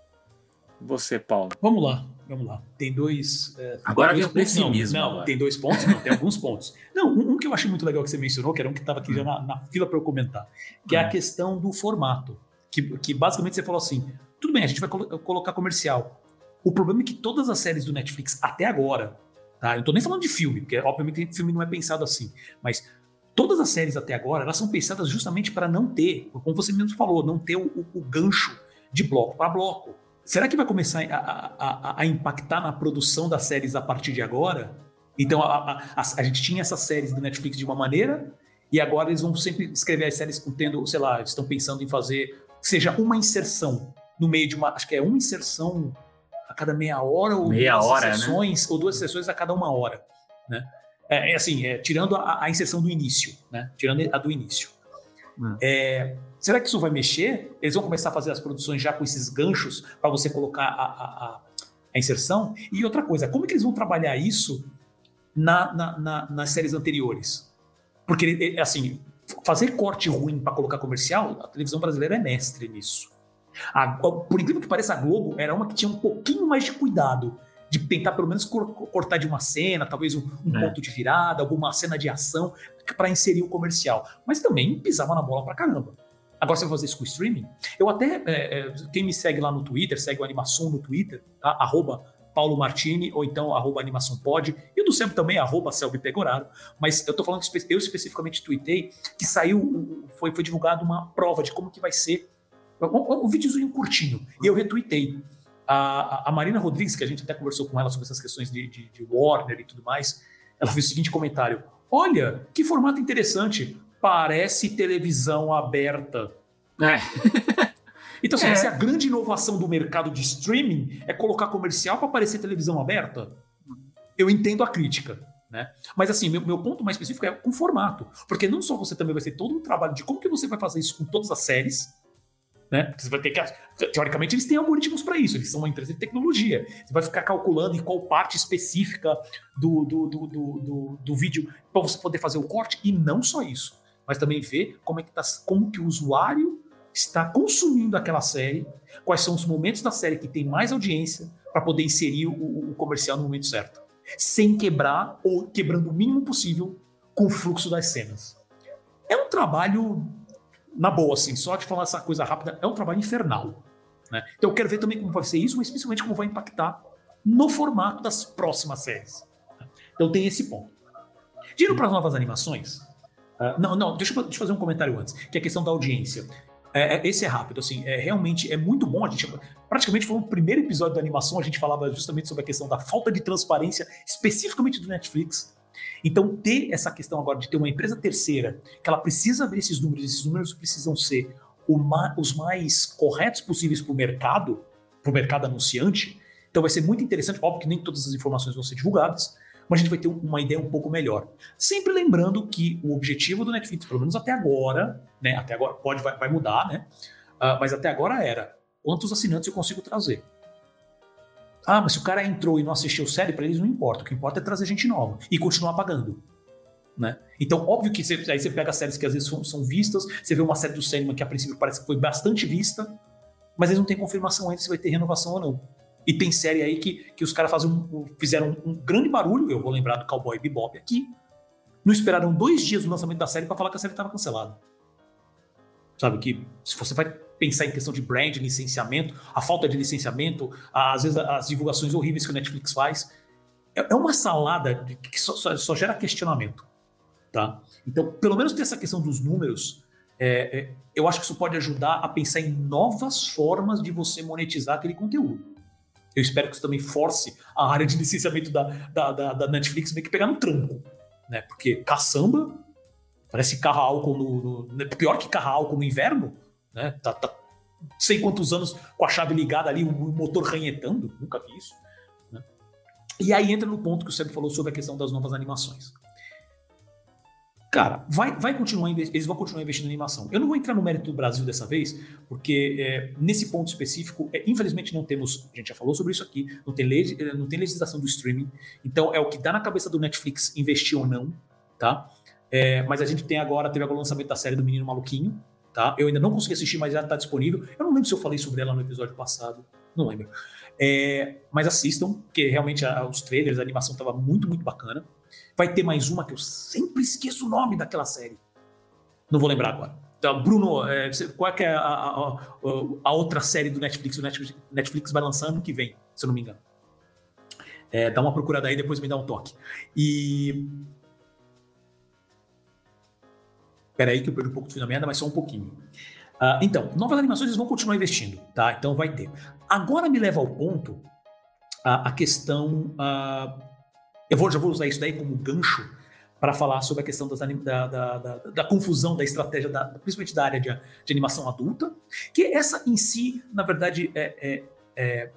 Você, Paulo. Vamos lá, vamos lá. Tem dois. É, agora vem o pessimismo. Não, não tem dois pontos, não, tem alguns pontos. Não, um, um, que eu achei muito legal que você mencionou, que era um que estava aqui já na, na fila para eu comentar, que hum. é a hum. questão do formato. Que, que basicamente você falou assim: tudo bem, a gente vai colo colocar comercial. O problema é que todas as séries do Netflix até agora, Tá? Eu não tô nem falando de filme, porque obviamente filme não é pensado assim. Mas todas as séries até agora, elas são pensadas justamente para não ter, como você mesmo falou, não ter o, o, o gancho de bloco para bloco. Será que vai começar a, a, a, impactar na produção das séries a partir de agora? Então a, a, gente tinha essas séries do Netflix de uma maneira, e agora eles vão sempre escrever as séries contendo, sei lá, estão pensando em fazer, seja uma inserção no meio de uma, acho que é uma inserção a cada meia hora ou meia duas hora, sessões, né? ou duas sessões a cada uma hora, né? É, é assim, é, tirando a, a, inserção do início, né? Tirando a do início. Hum. É, será que isso vai mexer? Eles vão começar a fazer as produções já com esses ganchos para você colocar a, a, a, inserção? E outra coisa, como é que eles vão trabalhar isso na, na, na, nas séries anteriores? Porque, assim, fazer corte ruim para colocar comercial, a televisão brasileira é mestre nisso. A, por incrível que pareça, a Globo era uma que tinha um pouquinho mais de cuidado de tentar pelo menos cortar de uma cena, talvez um, um é. ponto de virada, alguma cena de ação para inserir o comercial. Mas também pisava na bola pra caramba. Agora você vai fazer isso com streaming? Eu até, é, é, quem me segue lá no Twitter, segue o Animação no Twitter, tá? arroba Paulo Martini, ou então arroba Animação Pod, e o do sempre também, arroba Selby Pegoraro. Mas eu tô falando, eu especificamente tuitei, que saiu, foi, foi divulgado uma prova de como que vai ser um, um videozinho curtinho. E eu retuitei. A, a, Marina Rodrigues, que a gente até conversou com ela sobre essas questões de, de, de Warner e tudo mais, ela fez o seguinte comentário: Olha, que formato interessante. Parece televisão aberta. É. Então, assim, é. essa é a grande inovação do mercado de streaming, é colocar comercial para aparecer televisão aberta. Eu entendo a crítica, né? Mas assim, meu, meu ponto mais específico é com formato. Porque não só você também vai ter todo um trabalho de como que você vai fazer isso com todas as séries, né? Você vai ter que. Teoricamente, eles têm algoritmos para isso, eles são uma empresa de tecnologia. Você vai ficar calculando em qual parte específica do, do, do, do, do vídeo para você poder fazer o corte. E não só isso, mas também ver como é que tá, como que o usuário está consumindo aquela série, quais são os momentos da série que tem mais audiência para poder inserir o, o comercial no momento certo. Sem quebrar ou quebrando o mínimo possível com o fluxo das cenas. É um trabalho na boa, assim, só de falar essa coisa rápida, é um trabalho infernal. Né? Então eu quero ver também como vai ser isso, mas principalmente como vai impactar no formato das próximas séries. Então tem esse ponto. Indo para as novas animações. Uh, não, não, deixa eu, deixa eu, fazer um comentário antes, que é a questão da audiência. É, é, esse é rápido, assim, é, realmente é muito bom. A gente praticamente foi o primeiro episódio da animação, a gente falava justamente sobre a questão da falta de transparência, especificamente do Netflix. Então, ter essa questão agora de ter uma empresa terceira, que ela precisa ver esses números, esses números precisam ser os mais corretos possíveis para o mercado, para o mercado anunciante. Então, vai ser muito interessante. Óbvio que nem todas as informações vão ser divulgadas, mas a gente vai ter uma ideia um pouco melhor. Sempre lembrando que o objetivo do Netflix, pelo menos até agora, né? Até agora pode vai, vai mudar, né? Uh, mas até agora era quantos assinantes eu consigo trazer. Ah, mas se o cara entrou e não assistiu série, para eles não importa. O que importa é trazer gente nova e continuar pagando. Né? Então, óbvio que você, aí você pega séries que às vezes são, são, vistas, você vê uma série do cinema que a princípio parece que foi bastante vista, mas eles não têm confirmação ainda se vai ter renovação ou não. E tem série aí que, que os caras um, fizeram um, grande barulho, eu vou lembrar do Cowboy Bebop aqui, não esperaram dois dias do lançamento da série para falar que a série estava cancelada. Sabe, que se você vai pensar em questão de brand, licenciamento, a falta de licenciamento, às vezes as divulgações horríveis que o Netflix faz, é, é uma salada que só, só, só gera questionamento. Tá? Então, pelo menos ter essa questão dos números, é, é, eu acho que isso pode ajudar a pensar em novas formas de você monetizar aquele conteúdo. Eu espero que isso também force a área de licenciamento da, da, da, da Netflix meio que pegar no tranco. Né? Porque caçamba, parece carro álcool no, no, né? Pior que carro álcool no inverno, né? Tá, tá sei quantos anos com a chave ligada ali, o motor ranhetando, nunca vi isso. Né? E aí entra no ponto que o Sérgio falou sobre a questão das novas animações. Cara, vai, vai continuar, eles vão continuar investindo em animação. Eu não vou entrar no mérito do Brasil dessa vez, porque é, nesse ponto específico, é, infelizmente não temos, a gente já falou sobre isso aqui, não tem, lei, é, não tem legislação do streaming, então é o que dá na cabeça do Netflix investir ou não, tá? É, mas a gente tem agora, teve agora o lançamento da série do Menino Maluquinho, tá? Eu ainda não consegui assistir, mas já está disponível. Eu não lembro se eu falei sobre ela no episódio passado, não lembro. É, mas assistam, porque realmente a, os trailers, a animação estava muito, muito bacana. Vai ter mais uma que eu sempre esqueço o nome daquela série. Não vou lembrar agora. Então, Bruno, é, qual é, que é a, a, a, outra série do Netflix? O Netflix, Netflix vai lançando ano que vem, se eu não me engano. É, dá uma procurada aí, depois me dá um toque. E. Pera aí que eu perdi um pouco do fio da merda, mas só um pouquinho. Uh, então, novas animações eles vão continuar investindo, tá? Então vai ter. Agora me leva ao ponto a, a questão uh, eu vou, já vou usar isso daí como gancho para falar sobre a questão das, da, da, da, da, confusão da estratégia, da, principalmente da área de, de, animação adulta, que essa em si, na verdade, é, é, é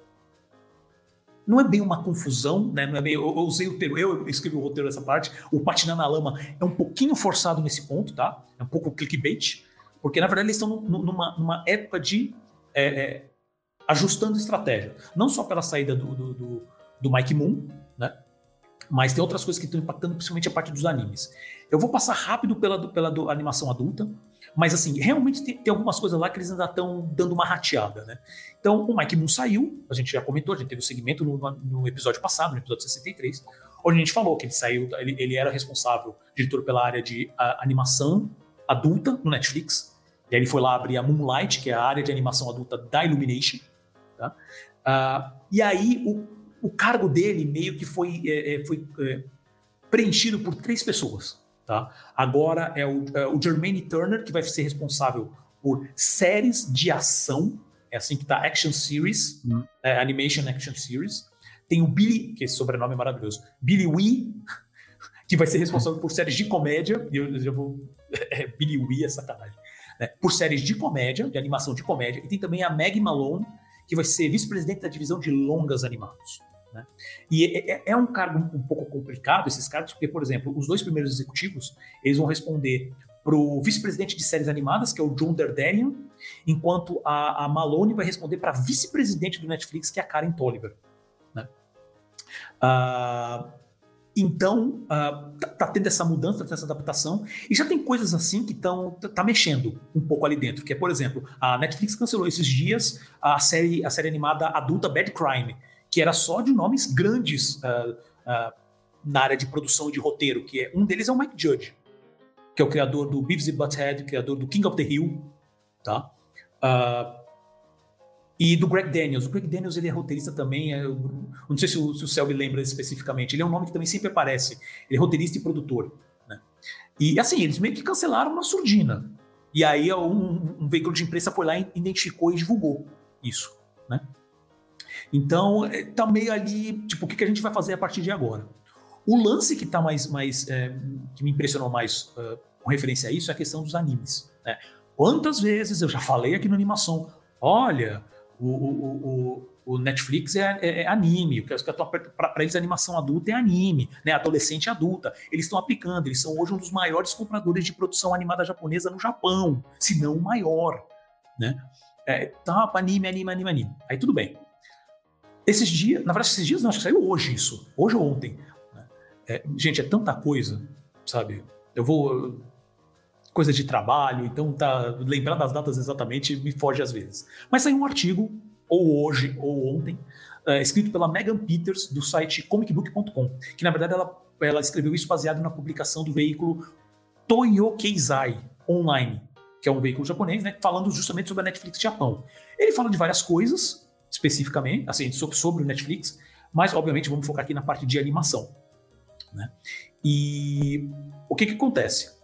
não é bem uma confusão, né? Não é bem, eu, eu, usei o termo, eu escrevi o roteiro dessa parte, o patinar na lama é um pouquinho forçado nesse ponto, tá? É um pouco clickbait, porque na verdade eles estão numa, numa época de é, é, ajustando estratégia, não só pela saída do, do, do, do Mike Moon? Mas tem outras coisas que estão impactando, principalmente a parte dos animes. Eu vou passar rápido pela, pela do, animação adulta, mas assim, realmente tem, tem, algumas coisas lá que eles ainda estão dando uma rateada, né? Então, o Mike Moon saiu, a gente já comentou, a gente teve o um segmento no, no, episódio passado, no episódio 63, onde a gente falou que ele saiu, ele, ele era responsável, diretor pela área de a, animação adulta no Netflix, e aí ele foi lá abrir a Moonlight, que é a área de animação adulta da Illumination, tá? Uh, e aí o, o cargo dele meio que foi, é, é, foi é, preenchido por três pessoas. Tá? Agora é o, é o Jermaine Turner, que vai ser responsável por séries de ação, é assim que tá, Action Series, hum. é, Animation Action Series. Tem o Billy, que esse sobrenome é maravilhoso, Billy Wee, que vai ser responsável por séries de comédia, e eu já vou... É, Billy Wee é sacanagem. Né? Por séries de comédia, de animação de comédia, e tem também a Meg Malone, que vai ser vice-presidente da divisão de longas animados. Né? E é, é, é, um cargo um pouco complicado, esses cargos, porque, por exemplo, os dois primeiros executivos, eles vão responder para o vice-presidente de séries animadas, que é o John Derderian, enquanto a, a Malone vai responder para vice-presidente do Netflix, que é a Karen Tolliver. Né? Uh, então, uh, tá, tá, tendo essa mudança, tá tendo essa adaptação, e já tem coisas assim que estão tá, tá mexendo um pouco ali dentro, que é, por exemplo, a Netflix cancelou esses dias a série, a série animada adulta Bad Crime, que era só de nomes grandes uh, uh, na área de produção e de roteiro, que é um deles é o Mike Judge, que é o criador do Beavis e Butthead, criador do King of the Hill, tá? Uh, e do Greg Daniels. O Greg Daniels ele é roteirista também. É, não sei se o, se o Selby lembra especificamente. Ele é um nome que também sempre aparece. Ele é roteirista e produtor. Né? E assim, eles meio que cancelaram uma surdina. E aí um, um veículo de imprensa foi lá, identificou e divulgou isso. Né? Então, é, tá meio ali, tipo, o que, que a gente vai fazer a partir de agora? O lance que tá mais, mais é, que me impressionou mais uh, com referência a isso é a questão dos animes. Né? Quantas vezes eu já falei aqui no animação, olha, o, o, o, o Netflix é, é, é anime, para eles animação adulta é anime, né? Adolescente adulta. Eles estão aplicando, eles são hoje um dos maiores compradores de produção animada japonesa no Japão, se não o maior, né? É, tá, anime, anime, anime, anime. Aí tudo bem. Esses dias, na verdade, esses dias não, acho que saiu hoje isso, hoje ou ontem. Né? É, gente, é tanta coisa, sabe? Eu vou coisa de trabalho, então tá lembrar das datas exatamente me foge às vezes. Mas saiu um artigo ou hoje ou ontem, é, escrito pela Megan Peters, do site comicbook.com, que na verdade ela, ela escreveu isso baseado na publicação do veículo Toyo Keizai Online, que é um veículo japonês, né, falando justamente sobre a Netflix Japão. Ele fala de várias coisas, especificamente, assim, sobre, o Netflix, mas obviamente vamos focar aqui na parte de animação. Né? E o que, que acontece?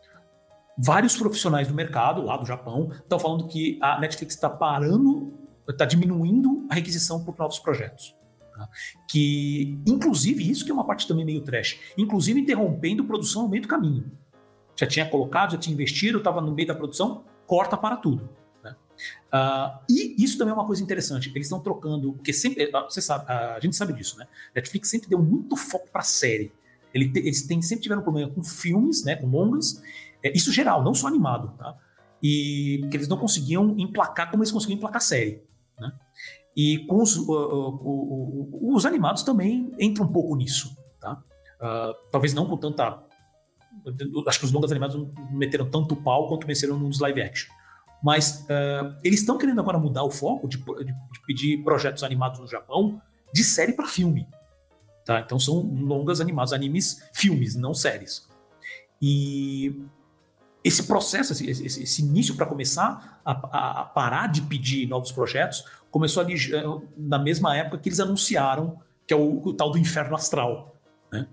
Vários profissionais do mercado, lá do Japão, estão falando que a Netflix está parando está diminuindo a requisição por novos projetos. Tá? Que, inclusive, isso que é uma parte também meio trash, inclusive interrompendo produção no meio do caminho. Já tinha colocado, já tinha investido, estava no meio da produção, corta para tudo. Uh, e isso também é uma coisa interessante. Eles estão trocando, porque sempre, ah, você sabe, a gente sabe disso, né? Netflix sempre deu muito foco para série. Eles têm, sempre tiveram problema com filmes, né, com longas, é, isso geral, não só animado, tá? E que eles não conseguiam emplacar como eles conseguiam emplacar série. Né? E com os, uh, uh, os animados também entram um pouco nisso. Tá? Talvez não com tanta. Acho que os longas animados não meteram tanto pau quanto venceram nos live action. Mas uh, eles estão querendo agora mudar o foco de, de, de, pedir projetos animados no Japão de série para filme. Tá? Então são longas animados, animes, filmes, não séries. E esse processo, esse, esse, esse início para começar a, a, a, parar de pedir novos projetos, começou ali eh, na mesma época que eles anunciaram que é o, o tal do inferno astral. Né?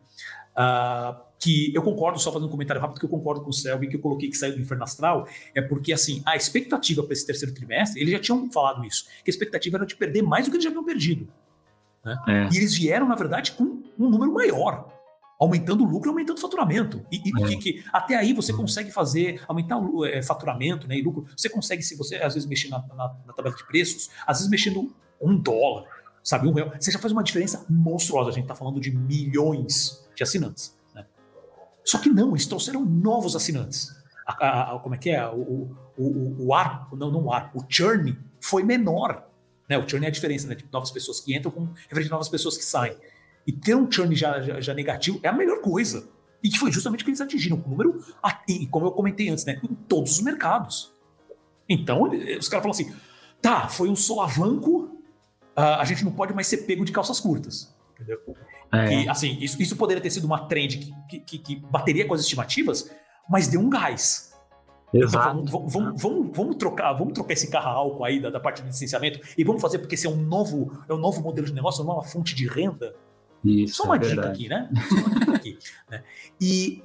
Uh, que eu concordo, só fazendo um comentário rápido, que eu concordo com o Selby, que eu coloquei que saiu do inferno astral, é porque assim, a expectativa para esse terceiro trimestre, eles já tinham falado isso, que a expectativa era de perder mais do que eles já haviam perdido. Né? É. E eles vieram, na verdade, com um número maior aumentando o lucro e aumentando o faturamento. E, e é. que, que, até aí você consegue fazer, aumentar o é, faturamento né, e lucro. Você consegue, se você às vezes mexer na, na, na, tabela de preços, às vezes mexendo um dólar, sabe, um real, você já faz uma diferença monstruosa. A gente está falando de milhões de assinantes. Só que não, eles trouxeram novos assinantes. A, a, a, como é que é? O, o, o, o ar, não, não o ar, o churn foi menor. Né? O churn é a diferença, né? Tipo, novas pessoas que entram com referente a novas pessoas que saem. E ter um churn já, já, já, negativo é a melhor coisa. E que foi justamente o que eles atingiram, com o número, como eu comentei antes, né, em todos os mercados. Então, os caras falam assim: tá, foi um solavanco, a gente não pode mais ser pego de calças curtas. Entendeu? É. E, assim, isso, isso poderia ter sido uma trend que, que, que, bateria com as estimativas, mas deu um gás. Exato. Então, vamos, vamos, vamos, vamos, trocar, vamos trocar esse carro álcool aí da, da parte de licenciamento e vamos fazer porque esse é um novo, é um novo modelo de negócio, uma nova fonte de renda. Isso, Só uma é dica aqui, né? Só uma dica aqui. Né? E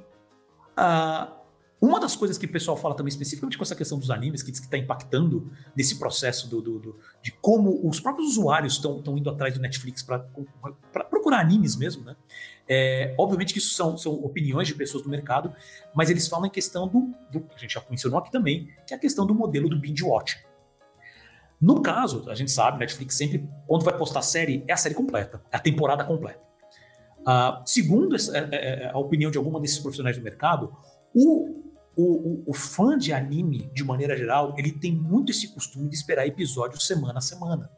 uh, uma das coisas que o pessoal fala também especificamente com essa questão dos animes, que diz que está impactando nesse processo do, do, do, de como os próprios usuários estão indo atrás do Netflix para procurar animes mesmo, né? É, obviamente que isso são, são opiniões de pessoas do mercado, mas eles falam em questão do, do, a gente já mencionou aqui também, que é a questão do modelo do binge watch. No caso, a gente sabe, Netflix sempre, quando vai postar série, é a série completa, é a temporada completa. Uh, segundo essa, é, é, é, a opinião de alguma desses profissionais do mercado, o, o, o, fã de anime, de maneira geral, ele tem muito esse costume de esperar episódios semana a semana.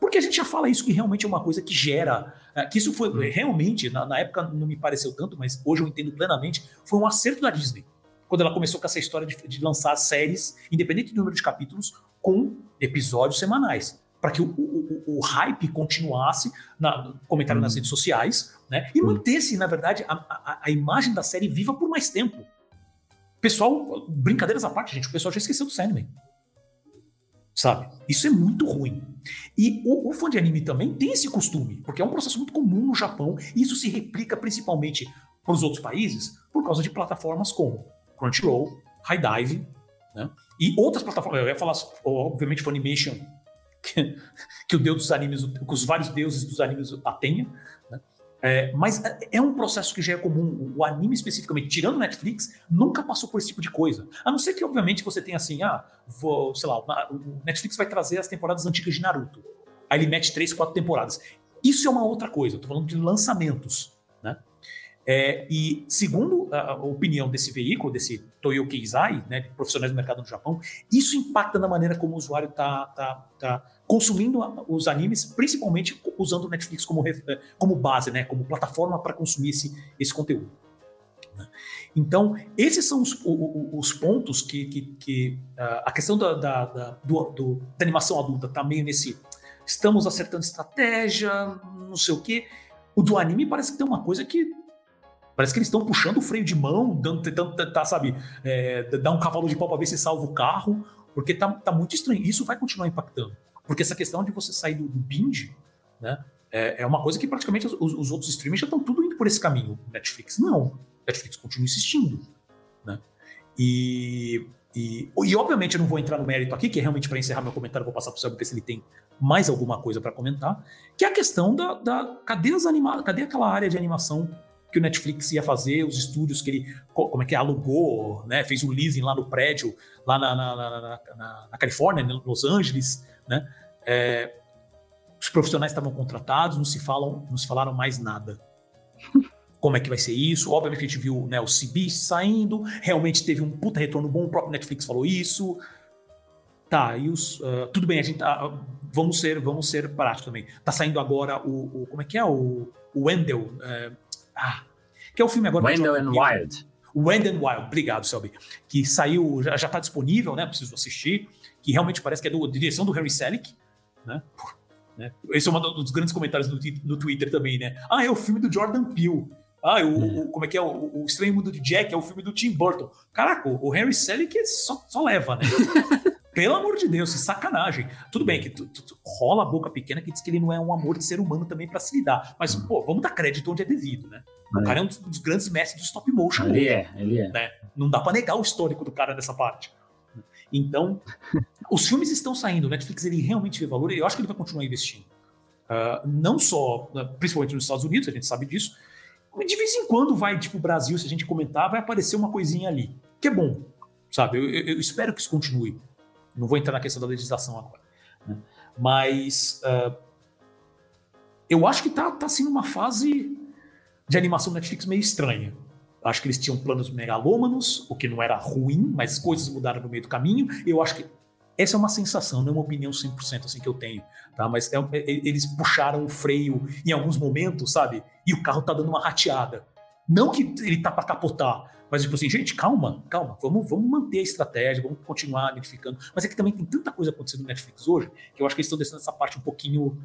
Porque a gente já fala isso que realmente é uma coisa que gera. Que isso foi hum. realmente, na, na época não me pareceu tanto, mas hoje eu entendo plenamente, foi um acerto da Disney quando ela começou com essa história de, de, lançar séries, independente do número de capítulos, com episódios semanais. Para que o, o, o, hype continuasse, na, comentário uhum. nas redes sociais, né? E uhum. mantesse, na verdade, a, a, a, imagem da série viva por mais tempo. Pessoal, brincadeiras à parte, gente, o pessoal já esqueceu do Sandman. Sabe? Isso é muito ruim. E o, o fã de anime também tem esse costume, porque é um processo muito comum no Japão, e isso se replica principalmente para os outros países por causa de plataformas como Crunchyroll, High Dive, né? E outras plataformas, eu ia falar, obviamente, Funimation, que, que o deus dos animes, que os vários deuses dos animes a tenha, né? É, mas é, é um processo que já é comum. O anime, especificamente, tirando Netflix, nunca passou por esse tipo de coisa. A não ser que, obviamente, você tenha assim, ah, vou, sei lá, o Netflix vai trazer as temporadas antigas de Naruto. Aí ele mete três, quatro temporadas. Isso é uma outra coisa, eu tô falando de lançamentos. É, e segundo a, opinião desse veículo, desse Toyo Keizai, né, de profissionais do mercado no Japão, isso impacta na maneira como o usuário está tá, tá consumindo os animes, principalmente usando o Netflix como, é, como base, né, como plataforma para consumir esse, esse conteúdo. Né? Então, esses são os, os pontos que, que, que a questão da, da, da, do, do, da animação adulta está meio nesse. Estamos acertando estratégia, não sei o quê. O do anime parece que tem uma coisa que. Parece que eles estão puxando o freio de mão, dando, tentando sabe, é, dar um cavalo de pau para ver se salva o carro, porque tá, tá muito estranho. Isso vai continuar impactando. Porque essa questão de você sair do, do binge, né, é, é, uma coisa que praticamente os, os outros streamers já estão tudo indo por esse caminho. Netflix não. Netflix continua insistindo. Né? E, e, e, obviamente eu não vou entrar no mérito aqui, que é realmente para encerrar meu comentário, vou passar para o Sérgio se ele tem mais alguma coisa para comentar, que é a questão da, da cadê as anima, cadê aquela área de animação que o Netflix ia fazer, os estúdios que ele, como é que é, alugou, né, fez o leasing lá no prédio, lá na, na, na, na, Califórnia, em Los Angeles, né, é, os profissionais estavam contratados, não se falam, não se falaram mais nada. como é que vai ser isso. Obviamente a gente viu né, o CB saindo, realmente teve um puta retorno bom, o próprio Netflix falou isso. Tá, e os. Uh, tudo bem, a gente tá, vamos ser vamos ser práticos também. Tá saindo agora o, o Como é que é? O, o Wendell. Uh, ah, que é o filme agora. Wendell and Wild. Wendell and Wild, obrigado, Selby. Que saiu, já, já tá disponível, né? Preciso assistir. Que realmente parece que é do, direção do Harry Selick, né? né? Esse é um dos grandes comentários no, no Twitter também, né? Ah, é o filme do Jordan Peele. Ah, o, o, uhum. como é que é? O, o Estranho Mundo de Jack é o filme do Tim Burton. Caraca, o Henry Selick só, só leva, né? Pelo amor de Deus, que sacanagem. Tudo bem que tu, tu, tu, rola a boca pequena que diz que ele não é um amor de ser humano também para se lidar. Mas, pô, vamos dar crédito onde é devido, né? O cara é um dos, dos grandes mestres do stop motion. Ele hoje, é, ele é. Né? Não dá para negar o histórico do cara nessa parte. Então, os filmes estão saindo. O Netflix ele realmente vê valor e eu acho que ele vai continuar investindo. Uh, não só, principalmente nos Estados Unidos, a gente sabe disso, de vez em quando vai, tipo, o Brasil, se a gente comentar, vai aparecer uma coisinha ali. Que é bom, sabe? Eu, eu, eu espero que isso continue. Não vou entrar na questão da legislação agora. Né? Mas uh, eu acho que tá, tá sendo uma fase de animação Netflix meio estranha. Acho que eles tinham planos megalômanos, o que não era ruim, mas coisas mudaram no meio do caminho. Eu acho que essa é uma sensação, não é uma opinião 100% assim que eu tenho, tá? Mas é, é, eles puxaram o freio em alguns momentos, sabe? E o carro tá dando uma rateada. Não que ele tá para capotar, mas tipo assim, gente, calma, calma, vamos, vamos manter a estratégia, vamos continuar identificando. Mas é que também tem tanta coisa acontecendo no Netflix hoje, que eu acho que eles estão deixando essa parte um pouquinho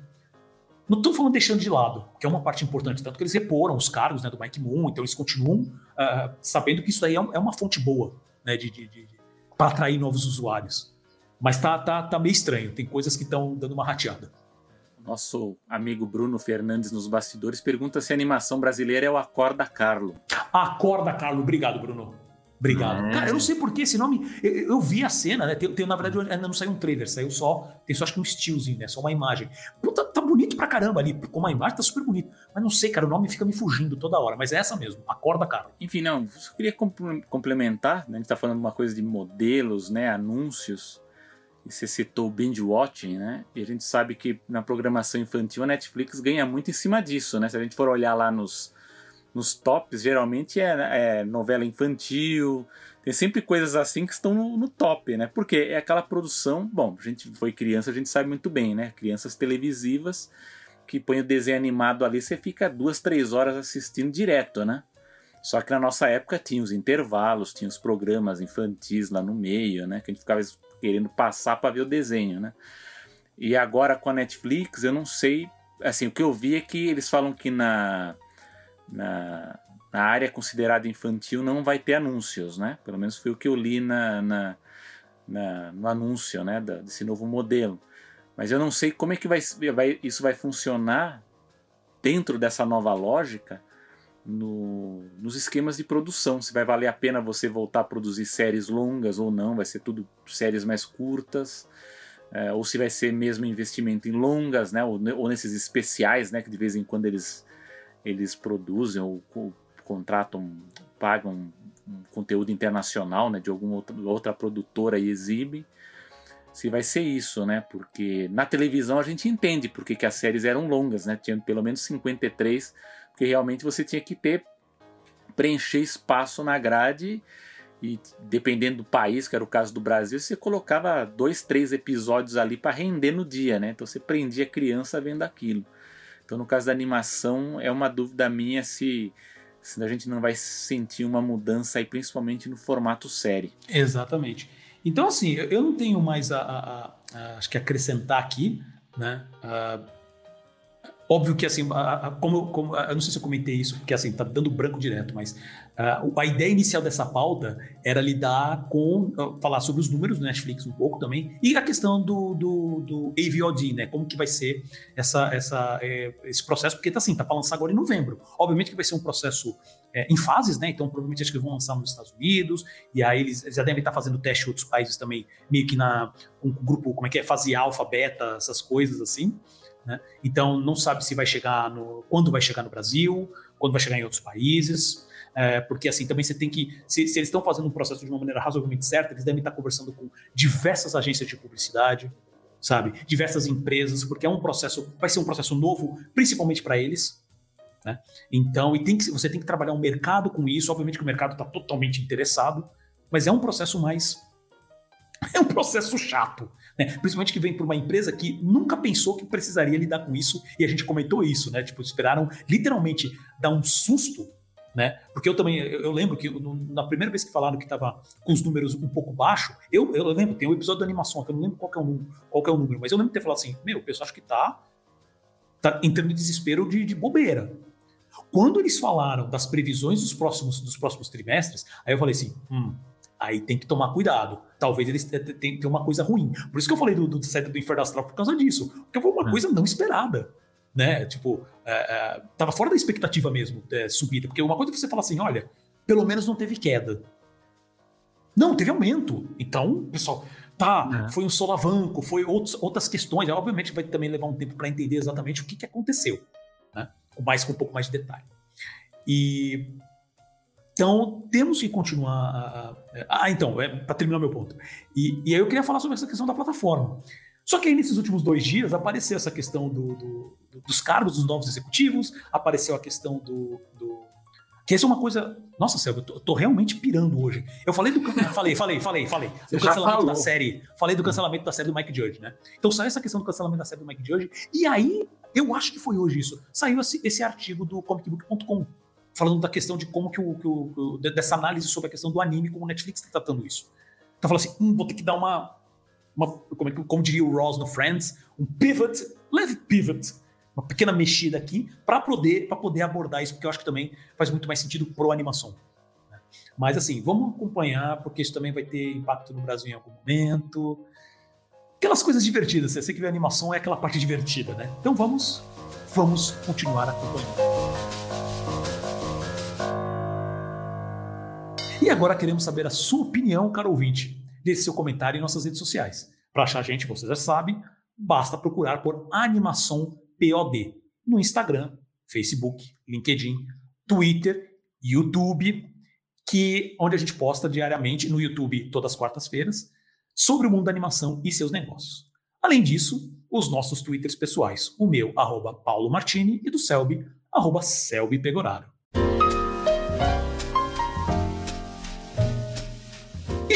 não estou falando deixando de lado, que é uma parte importante, tanto que eles reporam os cargos né, do Mike Moon, então eles continuam uh, sabendo que isso aí é, é, uma fonte boa né, de, de, de para atrair novos usuários. Mas tá, tá, tá meio estranho, tem coisas que estão dando uma rateada. Nosso amigo Bruno Fernandes nos bastidores pergunta se a animação brasileira é o Acorda Carlo. Acorda Carlo, obrigado, Bruno. Obrigado. É. Cara, eu não sei por que esse nome. Eu, eu, vi a cena, né? Tem, tem, na verdade, ainda não saiu um trailer, saiu só. Tem só acho que um stillzinho, né? Só uma imagem. Puta, tá bonito pra caramba ali. Com a imagem tá super bonito. Mas não sei, cara, o nome fica me fugindo toda hora. Mas é essa mesmo, Acorda Carlo. Enfim, não, eu queria complementar, né? A gente tá falando uma coisa de modelos, né? Anúncios você citou o binge watching, né? E a gente sabe que na programação infantil a Netflix ganha muito em cima disso, né? Se a gente for olhar lá nos, nos tops, geralmente é, é novela infantil, tem sempre coisas assim que estão no, no, top, né? Porque é aquela produção, bom, a gente foi criança, a gente sabe muito bem, né? Crianças televisivas que põe o desenho animado ali, você fica duas, três horas assistindo direto, né? Só que na nossa época tinha os intervalos, tinha os programas infantis lá no meio, né? Que a gente ficava querendo passar para ver o desenho, né? E agora com a Netflix, eu não sei. Assim, o que eu vi é que eles falam que na, na, na área considerada infantil não vai ter anúncios, né? Pelo menos foi o que eu li na, na, na no anúncio, né? desse novo modelo. Mas eu não sei como é que vai, vai, isso vai funcionar dentro dessa nova lógica no, nos esquemas de produção. Se vai valer a pena você voltar a produzir séries longas ou não, vai ser tudo séries mais curtas. É, ou se vai ser mesmo investimento em longas, né, ou, ou, nesses especiais, né, que de vez em quando eles, eles produzem ou, ou contratam, pagam um conteúdo internacional, né, de alguma outra, outra produtora e exibe. se vai ser isso, né? Porque na televisão a gente entende porque que as séries eram longas, né? Tinha pelo menos 53, porque realmente você tinha que ter preencher espaço na grade e dependendo do país, que era o caso do Brasil, você colocava dois, três episódios ali para render no dia, né? Então você prendia a criança vendo aquilo. Então no caso da animação é uma dúvida minha se se a gente não vai sentir uma mudança aí, principalmente no formato série. Exatamente. Então, assim, eu não tenho mais a, a, a acho que acrescentar aqui, né? Uh, óbvio que, assim, como, como, eu não sei se eu comentei isso, porque, assim, tá dando branco direto, mas a ideia inicial dessa pauta era lidar com, falar sobre os números do Netflix um pouco também, e a questão do, do, do AVOD, né? Como que vai ser essa, essa, é, esse processo, porque, tá assim, tá para lançar agora em novembro. Obviamente que vai ser um processo é, em fases, né? Então, provavelmente acho que vão lançar nos Estados Unidos, e aí eles, eles já devem estar fazendo teste em outros países também, meio que na um grupo, como é que é, fase alfa, beta, essas coisas assim. Né? Então, não sabe se vai chegar no. quando vai chegar no Brasil, quando vai chegar em outros países. É, porque assim também você tem que. Se, se eles estão fazendo um processo de uma maneira razoavelmente certa, eles devem estar conversando com diversas agências de publicidade, sabe? Diversas empresas, porque é um processo, vai ser um processo novo, principalmente para eles. Né? Então, e tem que, você tem que trabalhar um mercado com isso. Obviamente que o mercado está totalmente interessado, mas é um processo mais. É um processo chato, né? Principalmente que vem por uma empresa que nunca pensou que precisaria lidar com isso, e a gente comentou isso, né? Tipo, esperaram literalmente dar um susto né? Porque eu também, eu, lembro que na primeira vez que falaram que estava com os números um pouco baixo, eu, eu lembro, tem um episódio da animação, que eu não lembro qual é o número, é o número mas eu lembro de ter falado assim, meu, o pessoal acho que tá, tá entrando em desespero de, de bobeira. Quando eles falaram das previsões dos próximos, dos próximos trimestres, aí eu falei assim, hum, aí tem que tomar cuidado. Talvez eles tenham uma coisa ruim. Por isso que eu falei do, do do Inferno Astral por causa disso. Porque foi uma hum. coisa não esperada. Né? Tipo, é, é, tava fora da expectativa mesmo, é, subida. Porque uma coisa é você fala assim, olha, pelo menos não teve queda. Não, teve aumento. Então, pessoal, tá, é. foi um solavanco, foi outros, outras questões. Obviamente vai também levar um tempo para entender exatamente o que, que aconteceu. Né? Mais, com um pouco mais de detalhe. E então, temos que continuar. Ah, então, é, para terminar meu ponto. E, e, aí eu queria falar sobre essa questão da plataforma. Só que aí nesses últimos dois dias apareceu essa questão do, do, dos cargos dos novos executivos, apareceu a questão do. do que essa é uma coisa. Nossa, Céu, eu tô, tô realmente pirando hoje. Eu falei do. falei, falei, falei, falei. Do cancelamento da série. Falei do cancelamento da série do Mike Judge, né? Então saiu essa questão do cancelamento da série do Mike Judge. E aí, eu acho que foi hoje isso. Saiu esse, esse artigo do comicbook.com falando da questão de como que o, que o, dessa análise sobre a questão do anime, como o Netflix está tratando isso. Então fala assim, hum, vou ter que dar uma, uma como, é como, diria o Ross no Friends, um pivot, leve pivot, uma pequena mexida aqui para poder para poder abordar isso, porque eu acho que também faz muito mais sentido pro animação. Né? Mas assim, vamos acompanhar, porque isso também vai ter impacto no Brasil em algum momento. Aquelas coisas divertidas, você que a animação é aquela parte divertida, né? Então vamos, vamos continuar acompanhando. E agora queremos saber a sua opinião, caro ouvinte. Deixe seu comentário em nossas redes sociais. Para achar a gente, você já sabe, basta procurar por Animação POD no Instagram, Facebook, LinkedIn, Twitter, YouTube, que onde a gente posta diariamente no YouTube todas as quartas-feiras sobre o mundo da animação e seus negócios. Além disso, os nossos twitters pessoais, o meu, arroba Paulo Martini, e do Selby, arroba Selby Pegoraro.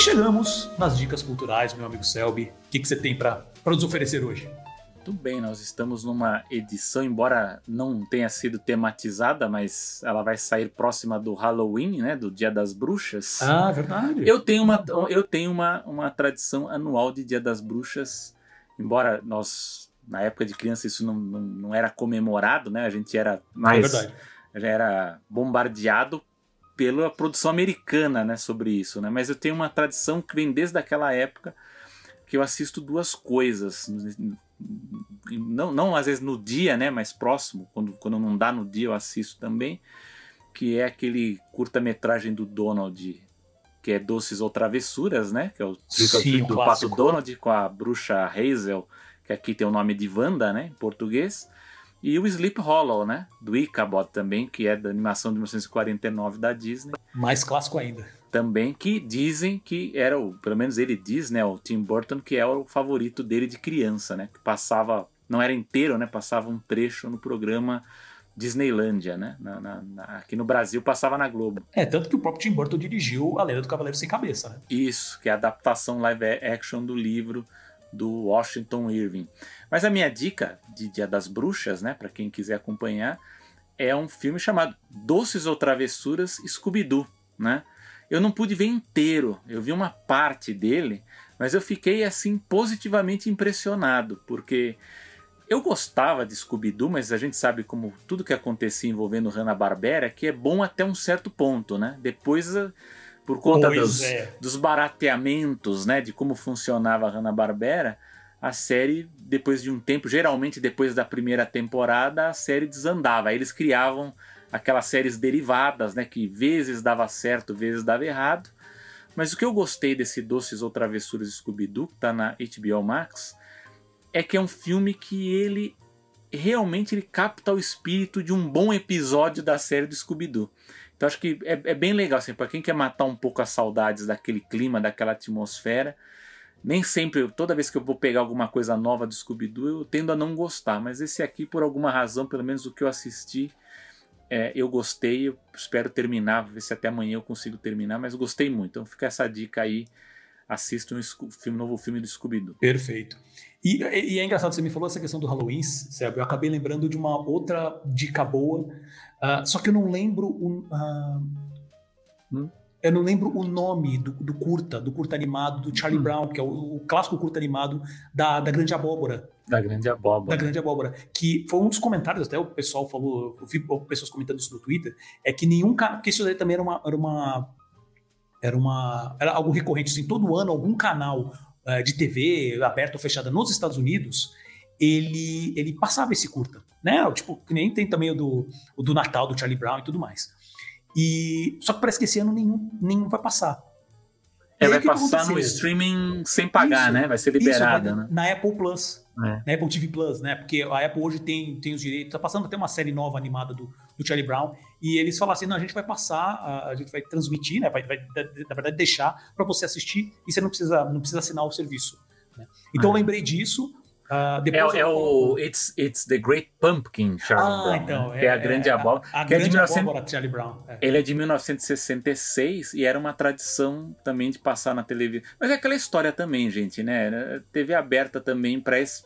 Chegamos nas dicas culturais, meu amigo Selby. O que, que você tem para nos oferecer hoje? Muito bem, nós estamos numa edição, embora não tenha sido tematizada, mas ela vai sair próxima do Halloween, né, do Dia das Bruxas. Ah, verdade. Eu tenho uma, eu tenho uma, uma tradição anual de Dia das Bruxas, embora nós na época de criança isso não, não, não era comemorado, né? A gente era mais é já era bombardeado pela produção americana, né, sobre isso, né? Mas eu tenho uma tradição que vem desde aquela época que eu assisto duas coisas, não, não às vezes no dia, né, mas próximo, quando, quando não dá no dia eu assisto também, que é aquele curta-metragem do Donald, que é Doces ou Travessuras, né, que é o, Sim, do Pato Donald com a bruxa Hazel, que aqui tem o nome de Wanda, né, em português. E o Sleep Hollow, né? Do Ichabod também, que é da animação de 1949 da Disney. Mais clássico ainda. também, que dizem que era o, pelo menos ele diz, né, o Tim Burton, que é o favorito dele de criança, né, que passava, não era inteiro, né, passava um trecho no programa Disneylândia, né, na, na, na, aqui no Brasil passava na Globo. É, tanto que o próprio Tim Burton dirigiu A Lenda do Cavaleiro Sem Cabeça, né? Isso, que é a adaptação live action do livro do Washington Irving. Mas a minha dica de Dia das Bruxas, né, para quem quiser acompanhar, é um filme chamado Doces ou Travessuras Scooby-Doo, né? Eu não pude ver inteiro, eu vi uma parte dele, mas eu fiquei assim positivamente impressionado, porque eu gostava de Scooby-Doo, mas a gente sabe como tudo que acontecia envolvendo Hanna-Barbera que é bom até um certo ponto, né? Depois, por conta dos, é. dos barateamentos, né, de como funcionava a Hanna-Barbera, a série, depois de um tempo, geralmente depois da primeira temporada, a série desandava. Aí eles criavam aquelas séries derivadas, né, que vezes dava certo, vezes dava errado. Mas o que eu gostei desse Doces ou Travessuras Scooby-Doo, que tá na HBO Max, é que é um filme que ele realmente ele capta o espírito de um bom episódio da série do Scooby-Doo. Então acho que é, é bem legal, assim, para quem quer matar um pouco as saudades daquele clima, daquela atmosfera, nem sempre, toda vez que eu vou pegar alguma coisa nova do Scooby-Doo, eu tendo a não gostar. Mas esse aqui, por alguma razão, pelo menos o que eu assisti, é, eu gostei. Eu espero terminar, ver se até amanhã eu consigo terminar, mas gostei muito. Então fica essa dica aí. Assista um filme, novo filme do Scooby-Doo. Perfeito. E, e, é engraçado, você me falou essa questão do Halloween, Sérgio. Eu acabei lembrando de uma outra dica boa, uh, só que eu não lembro. Uh, hum? Eu não lembro o nome do, do, curta, do curta animado do Charlie hum. Brown, que é o, o, clássico curta animado da, da Grande Abóbora. Da Grande Abóbora. Da Grande Abóbora. Que foi um dos comentários, até o pessoal falou, eu vi pessoas comentando isso no Twitter, é que nenhum canal. Porque isso daí também era uma. Era uma era uma era algo recorrente assim, todo ano algum canal uh, de TV aberta ou fechada nos Estados Unidos ele ele passava esse curta né tipo que nem tem também o do, o do Natal do Charlie Brown e tudo mais e só que parece que esse ano nenhum, nenhum vai passar. É, vai passar no streaming sem pagar, isso, né? Vai ser liberado, né? Na Apple Plus. É. Na Apple TV Plus, né? Porque a Apple hoje tem, tem os direitos, tá passando até uma série nova animada do, do Charlie Brown, e eles falaram assim: não, a gente vai passar, a, a gente vai transmitir, né? Vai, vai, na verdade, deixar para você assistir e você não precisa, não precisa assinar o serviço. Né? Então é. eu lembrei disso, Uh, é, é o It's, It's the Great Pumpkin, Charlie ah, Brown. Então, né? é, é a grande é, abóbora. A, a que grande é de 19... Charlie Brown. É. Ele é de 1966 e era uma tradição também de passar na televisão. Mas é aquela história também, gente, né? TV aberta também para esse,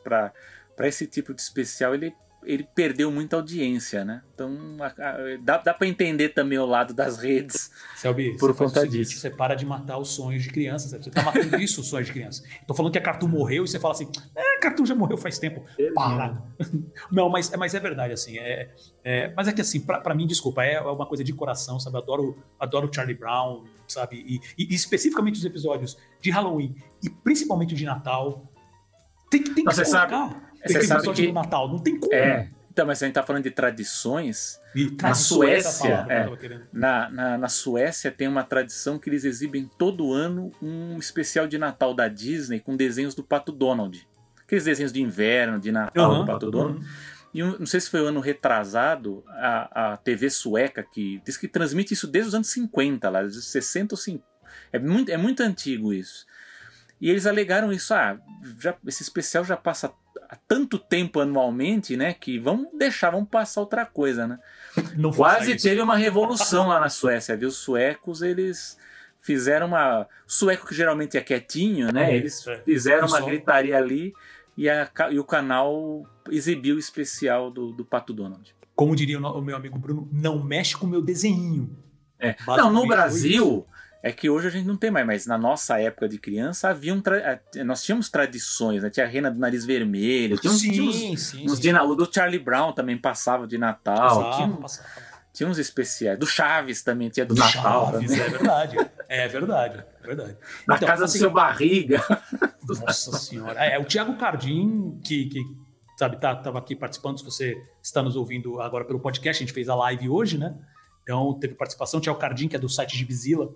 esse tipo de especial, ele ele perdeu muita audiência, né? Então a, a, dá, dá para entender também o lado das redes Selby, por conta disso. você para de matar os sonhos de crianças, você tá matando isso, os sonhos de criança. Tô falando que a Cartoon morreu e você fala assim, é, a Cartoon já morreu faz tempo. Para. Não, mas, mas é verdade, assim. É, é mas é que assim, para mim, desculpa, é uma coisa de coração, sabe? Eu adoro, adoro Charlie Brown, sabe? E, e, e especificamente os episódios de Halloween e principalmente de Natal. Tem que, tem que Você colocar. Sabe tem que sabe que... Natal, não tem como. É. Então, mas a gente tá falando de tradições. E na Suécia, é, na, na, na, Suécia tem uma tradição que eles exibem todo ano um especial de Natal da Disney com desenhos do Pato Donald. Aqueles desenhos de inverno, de Natal uhum, do Pato uhum. Donald. E um, não sei se foi o um ano retrasado, a, a TV sueca, que diz que transmite isso desde os anos 50, lá, dos 60 ou 50. É muito, é muito antigo isso. E eles alegaram isso, ah, já, esse especial já passa há tanto tempo anualmente, né? Que vamos deixar, vamos passar outra coisa, né? Não Quase teve uma revolução lá na Suécia, viu? Os suecos, eles fizeram uma. O sueco que geralmente é quietinho, né? É, eles é. fizeram uma gritaria ali e, a, e, o canal exibiu o especial do, do Pato Donald. Como diria o meu amigo Bruno, não mexe com o meu desenho. É. Não, no Brasil, é que hoje a gente não tem mais, mas na nossa época de criança havia um nós tínhamos tradições, né? Tinha a rena do nariz vermelho, tinha, sim, tinha uns, sim, uns sim. o do Charlie Brown também passava de Natal, passava, tinha, passava. tinha uns especiais, do Chaves também tinha do, do Natal. Chaves, é verdade, é verdade, é verdade. Na então, casa assim, do seu barriga. Nossa senhora, é, é o Tiago Cardim que, que sabe, tá, tava aqui participando, se você está nos ouvindo agora pelo podcast, a gente fez a live hoje, né? Então teve participação, Tiago Cardim, que é do site de Bizila,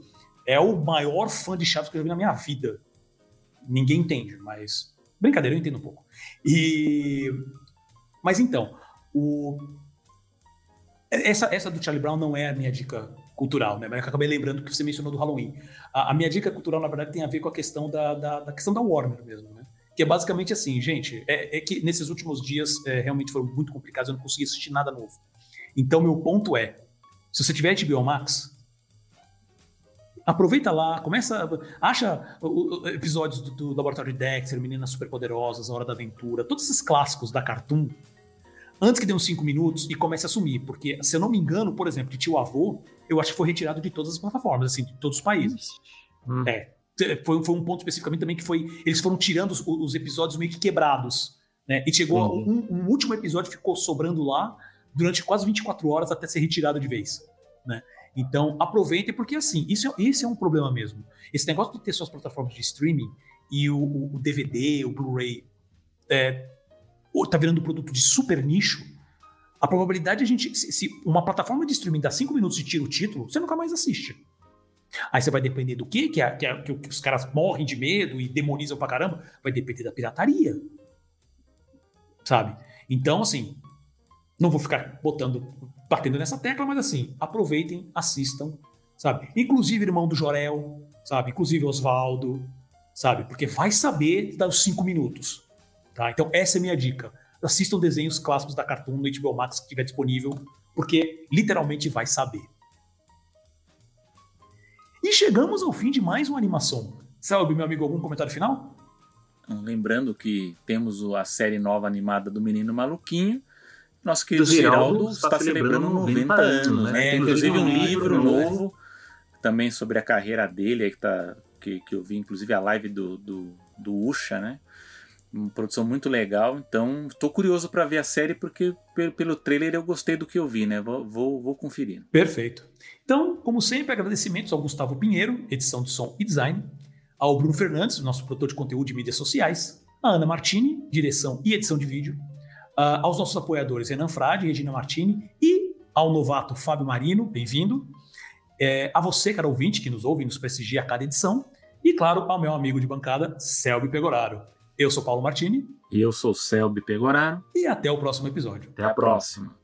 é o maior fã de Chaves que eu já vi na minha vida. Ninguém entende, mas. Brincadeira, eu entendo um pouco. E. Mas então, o. Essa, essa do Charlie Brown não é a minha dica cultural, né? Mas eu acabei lembrando que você mencionou do Halloween. A, a, minha dica cultural, na verdade, tem a ver com a questão da, da, da questão da Warner mesmo, né? Que é basicamente assim, gente, é, é que nesses últimos dias é, realmente foram muito complicados, eu não consegui assistir nada novo. Então, meu ponto é, se você tiver HBO Max, aproveita lá, começa, acha episódios do, do Laboratório de Dexter, Meninas Superpoderosas, A Hora da Aventura, todos esses clássicos da Cartoon, antes que dê uns 5 minutos e comece a sumir, porque, se eu não me engano, por exemplo, de Tio Avô, eu acho que foi retirado de todas as plataformas, assim, de todos os países. Hum. É. Foi, foi, um ponto especificamente também que foi. Eles foram tirando os, os episódios meio que quebrados. Né? E chegou. Uhum. Um, um, último episódio ficou sobrando lá durante quase 24 horas até ser retirado de vez. Né? Então, aproveitem, porque assim, isso é, esse é um problema mesmo. Esse negócio de ter suas plataformas de streaming e o, o DVD, o Blu-ray, é, tá virando produto de super nicho, a probabilidade de a gente. Se, se uma plataforma de streaming dá 5 minutos e tira o título, você nunca mais assiste. Aí você vai depender do quê? Que, é, que, é, que, os caras morrem de medo e demonizam pra caramba. Vai depender da pirataria. Sabe? Então, assim, não vou ficar botando, batendo nessa tecla, mas assim, aproveitem, assistam, sabe? Inclusive irmão do Jorel, sabe? Inclusive Oswaldo, sabe? Porque vai saber dar os cinco minutos, tá? Então essa é a minha dica. Assistam desenhos clássicos da Cartoon no HBO Max que estiver disponível, porque literalmente vai saber. E chegamos ao fim de mais uma animação. Salve, meu amigo, algum comentário final? Lembrando que temos a série nova animada do Menino Maluquinho. Nosso querido Geraldo está celebrando 90 anos, né? né? Inclusive um livro novo também sobre a carreira dele, aí que, tá, que, que eu vi, inclusive a live do, do, do Usha, né? Uma produção muito legal, então estou curioso para ver a série porque pelo, pelo trailer eu gostei do que eu vi, né? Vou, vou, vou conferir. Perfeito. Então, como sempre, agradecimentos ao Gustavo Pinheiro, edição de som e design, ao Bruno Fernandes, nosso produtor de conteúdo de mídias sociais, a Ana Martini, direção e edição de vídeo, uh, aos nossos apoiadores Renan Frade, Regina Martini e ao novato Fábio Marino, bem-vindo, é, a você, cara ouvinte, que nos ouve e nos prestigia a cada edição, e claro, ao meu amigo de bancada, Selby Pegoraro. Eu sou Paulo Martini. E eu sou Selby Pegoraro. E até o próximo episódio. Até a próxima.